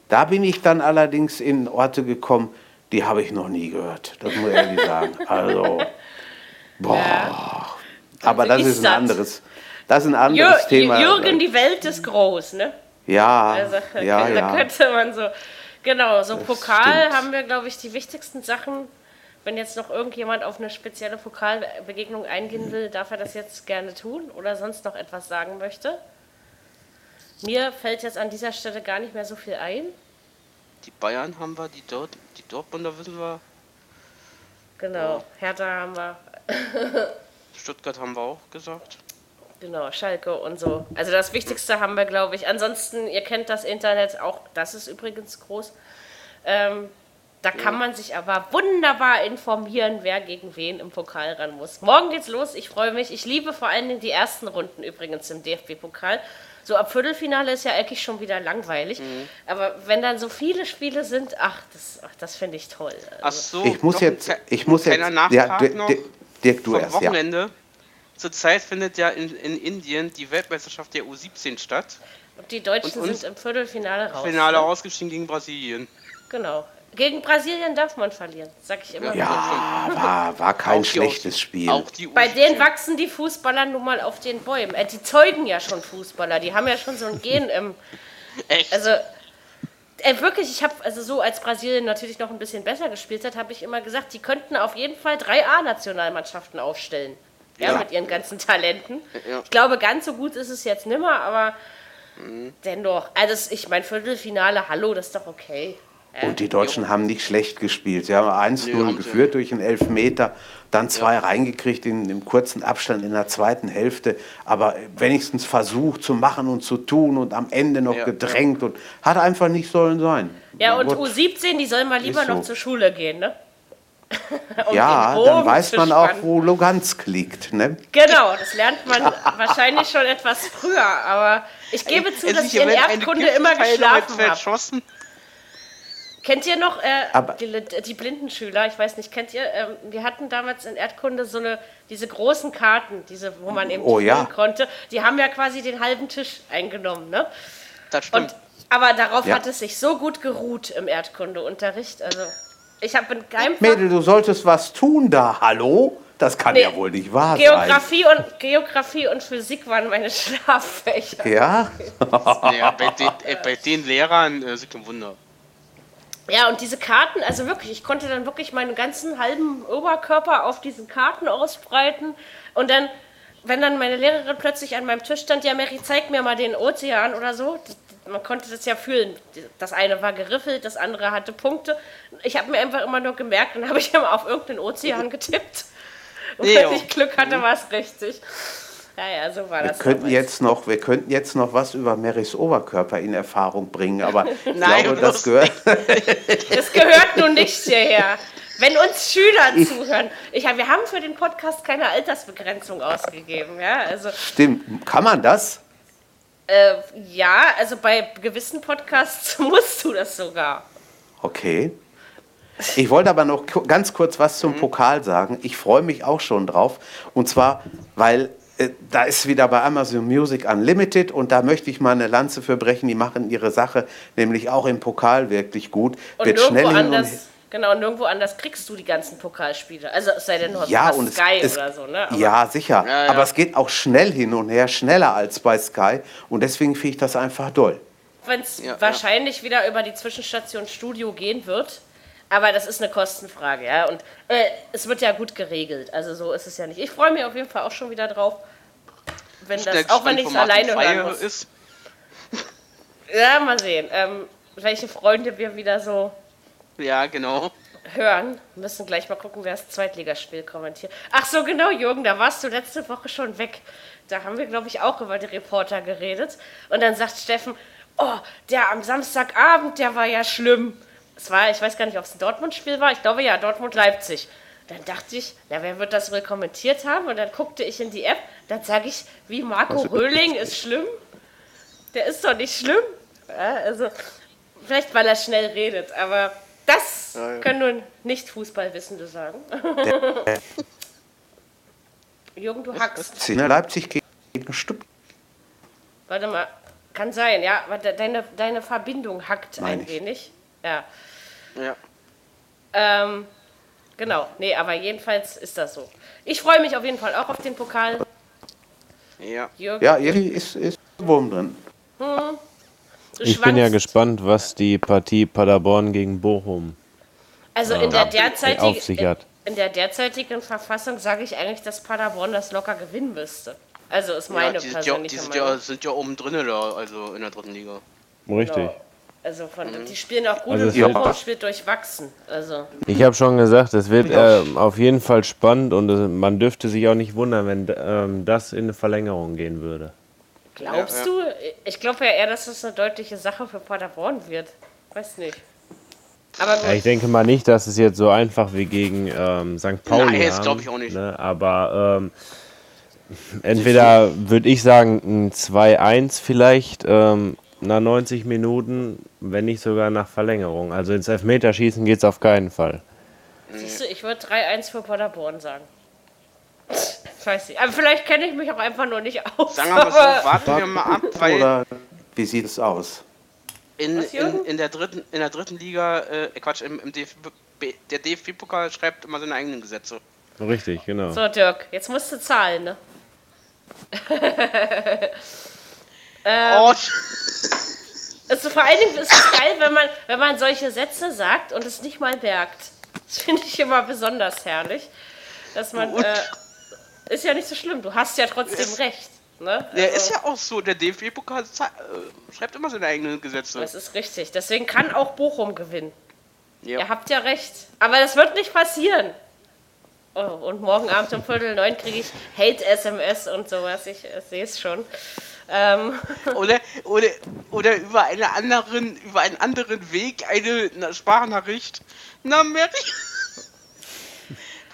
Da bin ich dann allerdings in Orte gekommen, die habe ich noch nie gehört. Das muss ich ehrlich sagen. Also, (laughs) boah. Aber das ist ist ein das. anderes, das ist ein Jür anderes Thema. Jürgen, die Welt ist groß, ne? Ja, Also, ja, da ja. könnte man so. Genau, so Pokal stimmt. haben wir, glaube ich, die wichtigsten Sachen. Wenn jetzt noch irgendjemand auf eine spezielle Pokalbegegnung eingehen will, darf er das jetzt gerne tun oder sonst noch etwas sagen möchte. Mir fällt jetzt an dieser Stelle gar nicht mehr so viel ein. Die Bayern haben wir, die, Dort, die Dortmunder wissen wir, Genau, Hertha haben wir, (laughs) Stuttgart haben wir auch gesagt. genau, Schalke und so. Also das Wichtigste haben wir, glaube ich. Ansonsten, ihr kennt das Internet, auch das ist übrigens groß. Ähm, da kann man sich aber wunderbar informieren, wer gegen wen im Pokal ran muss. Morgen geht's los, ich freue mich. Ich liebe vor allen Dingen die ersten Runden übrigens im DFB-Pokal. So ab Viertelfinale ist ja eigentlich schon wieder langweilig. Aber wenn dann so viele Spiele sind, ach, das, ach, das finde ich toll. Ach so, Ich muss noch jetzt, ich muss jetzt, ja, Dirk, du vom erst, ja. Wochenende. Zurzeit findet ja in, in Indien die Weltmeisterschaft der U17 statt. Und die Deutschen Und sind im Viertelfinale raus. Finale ne? ausgestiegen gegen Brasilien. Genau. Gegen Brasilien darf man verlieren, sag ich immer. wieder. Ja, war, war kein Auch schlechtes Spiel. Auch die Bei U17. denen wachsen die Fußballer nun mal auf den Bäumen. Äh, die zeugen ja schon Fußballer. Die haben ja schon so ein Gen im, (laughs) Echt? Also, äh, wirklich, ich habe, also so als Brasilien natürlich noch ein bisschen besser gespielt hat, habe ich immer gesagt, die könnten auf jeden Fall drei A-Nationalmannschaften aufstellen. Ja, Ja. mit ihren ganzen Talenten. Ja. Ich glaube, ganz so gut ist es jetzt nimmer, aber dennoch. Also, ich mein Viertelfinale, hallo, das ist doch okay. Und die Deutschen haben nicht schlecht gespielt. Sie haben 1-0 Nee, haben sie geführt durch einen Elfmeter, dann zwei reingekriegt in, im kurzen Abstand in der zweiten Hälfte, aber wenigstens versucht zu machen und zu tun und am Ende noch Ja. gedrängt und hat einfach nicht sollen sein. Ja, und Gut. U17, die sollen mal lieber so. noch zur Schule gehen, ne? (laughs) Um Ja, dann weiß man auch, wo Lugansk liegt. Ne? Genau, das lernt man (laughs) wahrscheinlich schon etwas früher, aber ich gebe zu, dass ich in Erdkunde immer geschlafen habe. Kennt ihr noch äh, Aber- die, die Blindenschüler? Ich weiß nicht, kennt ihr? Ähm, wir hatten damals in Erdkunde so eine, diese großen Karten, diese, wo man eben Oh, ja. konnte. Die haben ja quasi den halben Tisch eingenommen, ne? Das stimmt. Und, aber darauf Ja. hat es sich so gut geruht im Erdkundeunterricht. Also ich habe in keinem Mädel, du solltest was tun da. Hallo? Das kann Nee. ja wohl nicht wahr Geografie und, Geografie und Physik waren meine (laughs) Schlaffächer. sein. Ja? (laughs) ja, bei, den, äh, bei den Lehrern äh, sind kein Wunder. Ja, und diese Karten, also wirklich, ich konnte dann wirklich meinen ganzen halben Oberkörper auf diesen Karten ausbreiten. Und dann, wenn dann meine Lehrerin plötzlich an meinem Tisch stand, ja, Mary, zeig mir mal den Ozean oder so. Man konnte das ja fühlen. Das eine war geriffelt, das andere hatte Punkte. Ich habe mir einfach immer nur gemerkt, dann habe ich immer (laughs) auf irgendeinen Ozean getippt. (laughs) Und wenn ich Glück hatte, war es richtig. Ja, ja, so war Wir das. könnten, damals. jetzt noch, wir könnten jetzt noch was über Marys Oberkörper in Erfahrung bringen, aber (laughs) ich Nein, glaube, das gehört. (laughs) Das gehört nun nicht hierher. Wenn uns Schüler zuhören, ich, wir haben für den Podcast keine Altersbegrenzung ausgegeben, ja, also Stimmt. Kann man das? äh, ja, also bei gewissen Podcasts (laughs) musst du das sogar. Okay. Ich wollte aber noch ganz kurz was zum Pokal sagen. Ich freue mich auch schon drauf. Und zwar, weil da ist wieder bei Amazon Music Unlimited und da möchte ich mal eine Lanze für brechen. Die machen ihre Sache nämlich auch im Pokal wirklich gut. Und Wird nirgendwo schnell hin und anders, genau, und nirgendwo anders kriegst du die ganzen Pokalspiele. Also es sei denn, du hast Ja, und es, Sky es, oder so, ne? Aber ja, sicher. Ja, ja. Aber es geht auch schnell hin und her, schneller als bei Sky. Und deswegen finde ich das einfach doll. wenn es Ja, ja. wahrscheinlich wieder über die Zwischenstation Studio gehen wird. Aber das ist eine Kostenfrage, ja. Und äh, es wird ja gut geregelt. Also so ist es ja nicht. Ich freue mich auf jeden Fall auch schon wieder drauf. Wenn Bin das, auch wenn ich es alleine hören muss. ist. Ja, mal sehen. Ähm, welche Freunde wir wieder so Ja, genau. hören. Wir müssen gleich mal gucken, wer das Zweitligaspiel kommentiert. Ach so, genau, Jürgen, da warst du letzte Woche schon weg. Da haben wir, glaube ich, auch über die Reporter geredet. Und dann sagt Steffen, oh, der am Samstagabend, der war ja schlimm. Es war, ich weiß gar nicht, ob es ein Dortmund-Spiel war. Ich glaube ja, Dortmund-Leipzig. Dann dachte ich, na, wer wird das wohl kommentiert haben? Und dann guckte ich in die App, dann sage ich, wie Marco Röhling ist schlimm. Der ist doch nicht schlimm. Ja, also, vielleicht weil er schnell redet, aber das können nur nicht Fußballwissende sagen. (laughs) Jürgen, du hackst. Leipzig gegen Stuttgart. Warte mal, kann sein, ja, aber de- deine, deine Verbindung hackt Meine ein ich. Ja. Ja. Ähm, genau, nee, aber jedenfalls ist das so. Ich freue mich auf jeden Fall auch auf den Pokal. Ja. Jürgen, Ja, irgendwie ist, ist Wurm drin. du Ich bin ja gespannt, was die Partie Paderborn gegen Bochum Also in der auf sich derzeitigen, hat. in der derzeitigen Verfassung sage ich eigentlich, dass Paderborn das locker gewinnen müsste. Also ist meine ja, die sind ja, persönliche die sind Meinung. ja, sind ja oben drin also in der dritten Liga. Richtig. Genau. Also von, die spielen auch gut Also und es wird- Bochum spielt durchwachsen. Also Ich habe schon gesagt, es wird ähm, auf jeden Fall spannend und äh, man dürfte sich auch nicht wundern, wenn ähm, das in eine Verlängerung gehen würde. glaubst Ja, du? Ich glaube ja eher, dass es eine deutliche Sache für Paderborn wird. Weiß nicht. Aber. Ja, ich denke mal nicht, dass es jetzt so einfach wie gegen ähm, St. Pauli Nein, das haben, glaub ich auch nicht. Ne? Aber ähm, entweder würde ich sagen ein 2-1 vielleicht ähm, nach 90 Minuten, wenn nicht sogar nach Verlängerung. Also ins Elfmeterschießen geht es auf keinen Fall. Siehst du, ich würde 3-1 für Paderborn sagen. Ich weiß nicht. Aber vielleicht kenne ich mich auch einfach nur nicht aus. Sagen wir mal so, aber- warten wir mal ab, weil Oder wie sieht es aus? in, in, in, der dritten, in der dritten Liga, äh, Quatsch, im, im DFB, der DFB-Pokal schreibt immer seine eigenen Gesetze. Richtig, genau. So, Dirk, jetzt musst du zahlen, ne? (laughs) oh, Also vor allen Dingen ist es geil, wenn man, wenn man solche Sätze sagt und es nicht mal merkt. Das finde ich immer besonders herrlich. Dass man. Äh, ist ja nicht so schlimm, du hast ja trotzdem recht. Ne? Der Also, ist ja auch so, der DFB-Pokal äh, schreibt immer seine eigenen Gesetze. Das ist richtig. Deswegen kann auch Bochum gewinnen. Ja. Ihr habt ja recht. Aber das wird nicht passieren. Oh, und morgen Abend um Viertel neun kriege ich Hate-SMS und sowas. Ich äh, sehe es schon. Ähm, Oder, oder, oder über, eine anderen, über einen anderen Weg eine na- Sprachnachricht. Na, Mary.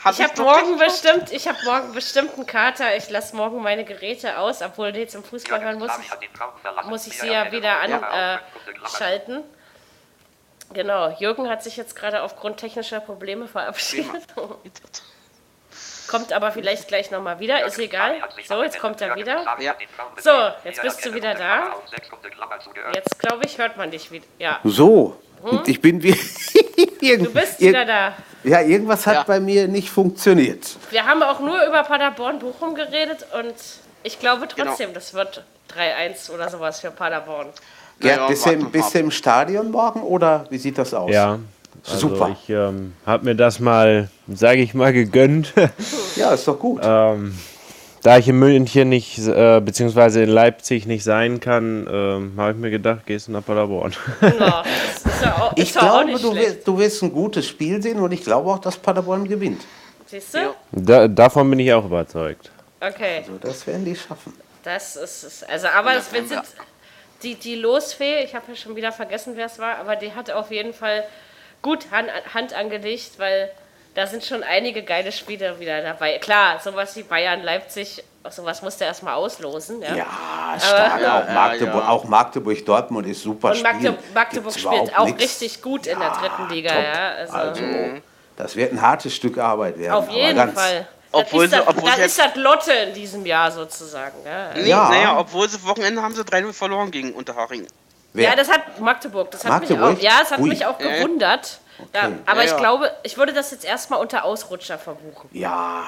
Hab ich habe morgen bestimmt, ich habe morgen bestimmt einen Kater. Ich lasse morgen meine Geräte aus, obwohl nee, zum Fußball hören muss ich, muss ich sie ja wieder anschalten. Genau, Jürgen hat sich jetzt gerade aufgrund technischer Probleme verabschiedet. (laughs) Kommt aber vielleicht gleich nochmal wieder, ist egal. So, jetzt kommt er wieder. Ja. So, jetzt bist du wieder da. Jetzt glaube ich, hört man dich wieder. Ja, So, und ich bin wie. (laughs) Hm? du bist wieder da. Ja, irgendwas hat Ja. bei mir nicht funktioniert. Wir haben auch nur über Paderborn-Bochum geredet und ich glaube Genau. trotzdem, das wird 3-1 oder sowas für Paderborn. Gerd, Naja, bist, du im Stadion morgen oder wie sieht das aus? Ja. Also Super. Ich ähm, habe mir das mal, sage ich mal, gegönnt. (laughs) Ja, ist doch gut. ähm, da ich in München nicht, äh, beziehungsweise in Leipzig nicht sein kann, ähm, habe ich mir gedacht, gehst du nach Paderborn. (laughs) Ist ja auch, ich glaube, nicht du wirst, du wirst ein gutes Spiel sehen und ich glaube auch, dass Paderborn gewinnt. Siehst du? Ja. da, davon bin ich auch überzeugt. Okay, So, das werden die schaffen. das ist es. Also, aber es wir sind die, die Losfee, ich habe ja schon wieder vergessen, wer es war, aber die hat auf jeden Fall gut Hand, Hand angelegt, weil da sind schon einige geile Spiele wieder dabei. Klar, sowas wie Bayern, Leipzig, sowas musst du erstmal auslosen. Ja. Ja, stark. Ja, auch, ja, Magdeburg, ja. auch Magdeburg Dortmund ist super Und Magde. Magdeburg Gibt's spielt auch nix. richtig gut in der dritten Liga. top. Ja, also, Also, das wird ein hartes Stück Arbeit werden. auf aber jeden ganz, Fall. Obwohl das ist, sie- das, obwohl das ist das Lotte in diesem Jahr sozusagen. Ja, Nee, Ja. naja, obwohl sie Wochenende haben sie 3-0 verloren gegen Unterhaching. Wer? ja das hat Magdeburg. Das hat mich auch, ja, das hat Ui. mich auch Ja, ja. gewundert. Ja, Okay. aber Ja, ich ja. glaube, ich würde das jetzt erstmal unter Ausrutscher verbuchen. ja,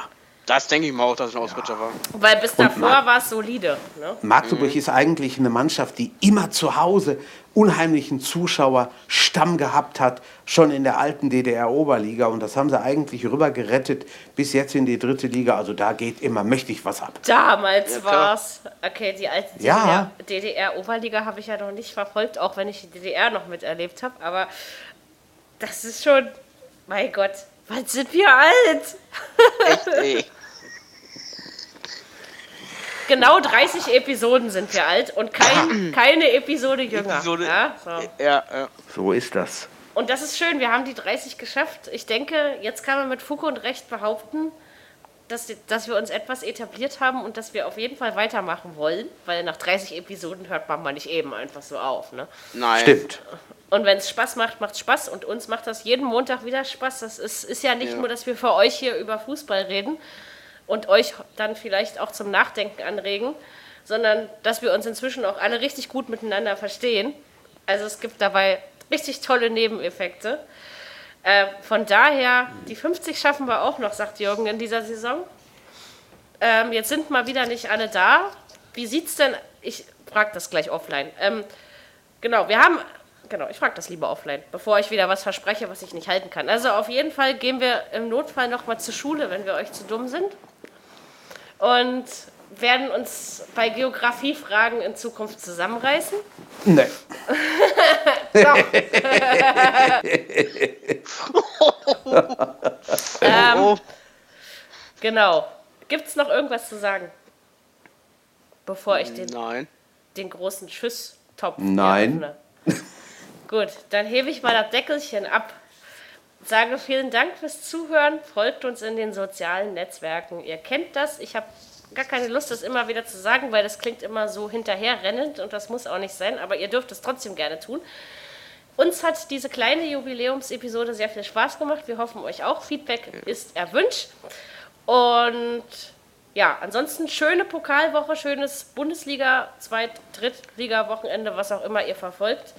Das denke ich mal auch, dass es ein Ausrutscher war. Weil bis davor war es solide. Ne? Magdeburg Mhm. ist eigentlich eine Mannschaft, die immer zu Hause unheimlichen Zuschauerstamm gehabt hat, schon in der alten DDR-Oberliga. Und das haben sie eigentlich rüber gerettet bis jetzt in die dritte Liga. Also da geht immer mächtig was ab. Damals klar. war's. Okay, die alte Ja. DDR, DDR-Oberliga habe ich ja noch nicht verfolgt, auch wenn ich die DDR noch miterlebt habe. Aber das ist schon, mein Gott, wann sind wir alt? Echt, ey. (laughs) Genau 30 Episoden sind wir alt und kein, (clears throat) keine Episode jünger. Episode- Ja, so. Ja, ja. So ist das. Und das ist schön, wir haben die 30 geschafft. Ich denke, jetzt kann man mit Fug und Recht behaupten, dass, dass wir uns etwas etabliert haben und dass wir auf jeden Fall weitermachen wollen, weil nach 30 Episoden hört man mal nicht eben einfach so auf. Ne? Nein. Stimmt. Und wenn es Spaß macht, macht es Spaß und uns macht das jeden Montag wieder Spaß. Das ist, ist ja nicht Ja. nur, dass wir für euch hier über Fußball reden und euch dann vielleicht auch zum Nachdenken anregen, sondern dass wir uns inzwischen auch alle richtig gut miteinander verstehen. Also es gibt dabei richtig tolle Nebeneffekte. Äh, von daher, die 50 schaffen wir auch noch, sagt Jürgen in dieser Saison. Ähm, jetzt sind mal wieder nicht alle da. Wie sieht's denn? Ich frage das gleich offline. Ähm, genau, wir haben. Genau, ich frage das lieber offline, bevor ich wieder was verspreche, was ich nicht halten kann. Also auf jeden Fall gehen wir im Notfall nochmal zur Schule, wenn wir euch zu dumm sind. Und werden uns bei Geografiefragen in Zukunft zusammenreißen. Nee. (laughs) Doch. (laughs) ähm, Oh, genau. Gibt es noch irgendwas zu sagen? Bevor ich den, nein. den großen Tschüss-Topf Nein. (laughs) Gut, dann hebe ich mal das Deckelchen ab. Sage vielen Dank fürs Zuhören. Folgt uns in den sozialen Netzwerken. Ihr kennt das. Ich habe gar keine Lust, das immer wieder zu sagen, weil das klingt immer so hinterherrennend und das muss auch nicht sein. Aber ihr dürft es trotzdem gerne tun. Uns hat diese kleine Jubiläumsepisode sehr viel Spaß gemacht. Wir hoffen euch auch. Feedback ist erwünscht. Und ja, ansonsten schöne Pokalwoche, schönes Bundesliga, Zweit-, Drittliga-Wochenende, was auch immer ihr verfolgt.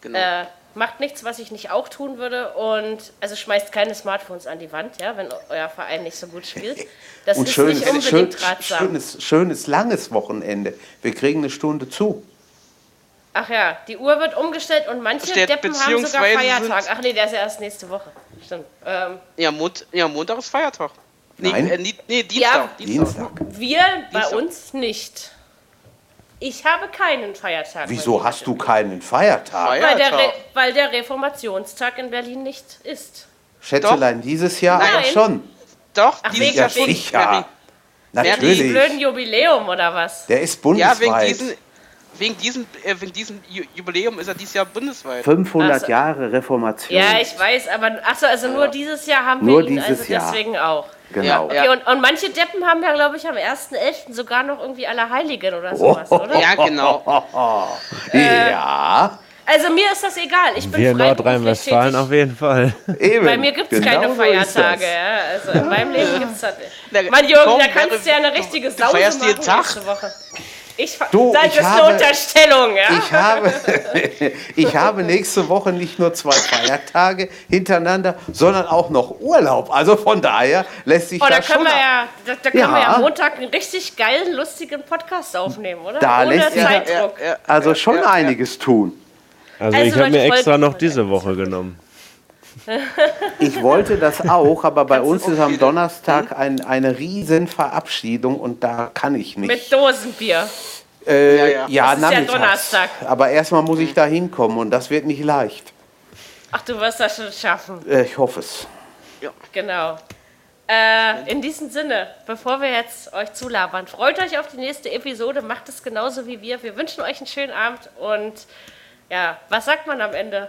Genau. Äh, macht nichts, was ich nicht auch tun würde. Und also schmeißt keine Smartphones an die Wand, ja, wenn euer Verein nicht so gut spielt. Das Und ist schönes, nicht unbedingt schön, ratsam. schönes, schönes, langes Wochenende. Wir kriegen eine Stunde zu. Ach ja, die Uhr wird umgestellt und manche Steht Deppen haben sogar Feiertag. Ach nee, der ist ja erst nächste Woche. Stimmt. Ähm, Ja, Mond, ja, Montag ist Feiertag. Nee, Nein. äh, nee Dienstag. Dienstag. wir bei Dienstag. uns nicht. Ich habe keinen Feiertag. Wieso hast du keinen Feiertag? mir. Weil der, Re Feiertag? weil der Reformationstag in Berlin nicht ist. Schätzelein, dieses Jahr Nein. aber schon. Doch, Ach, dieses wegen- Ja, Jahr schon. sicher. Ja, Wegen Natürlich. blöden Jubiläum oder was? Der ist wegen, ja, bundesweit. wegen diesem, wegen diesem, äh, wegen diesem Ju- Jubiläum ist er dieses Jahr bundesweit. 500 Ach so. Jahre Reformation. Ja, ich weiß, aber achso, also nur dieses Jahr haben Nur wir ihn, dieses also Jahr. deswegen auch. Genau. Ja. Okay, und, und manche Deppen haben ja, glaube ich, am 1.11. sogar noch irgendwie Allerheiligen oder sowas, oder? Ja, genau. (laughs) Ja, Also mir ist das egal. Ich bin Wir in Nordrhein-Westfalen auf jeden Fall. (laughs) eben. Bei mir gibt es Genau keine so Feiertage. Ja? Also in meinem Leben gibt es das nicht. Mann, Jürgen, komm, da kannst du ja eine richtige feierst machen jeden Tag. nächste Woche. Ich Du, das ich ist eine habe- Unterstellung, ja? Ich habe, (laughs) ich habe nächste Woche nicht nur zwei Feiertage hintereinander, sondern auch noch Urlaub. Also von daher lässt sich Oh, da das können schon wir ja, da, da können wir Ja. Montag einen richtig geilen, lustigen Podcast aufnehmen, oder? Da Ohne lässt sich- Zeitdruck. Ja, ja, also schon ja, ja. einiges tun. Also, Also, ich habe mir extra noch diese Woche genommen. Ich wollte das auch, aber bei uns ist am Hm? Donnerstag ein, eine riesen Verabschiedung und da kann ich nicht. Mit Dosenbier. äh, Ja, ja. Das ist ja. Donnerstag. Aber erstmal muss ich da hinkommen und das wird nicht leicht. Ach, du wirst das schon schaffen. Äh, ich hoffe es. Genau. Äh, in diesem Sinne, bevor wir jetzt euch zulabern, freut euch auf die nächste Episode, macht es genauso wie wir. Wir wünschen euch einen schönen Abend und ja, was sagt man am Ende?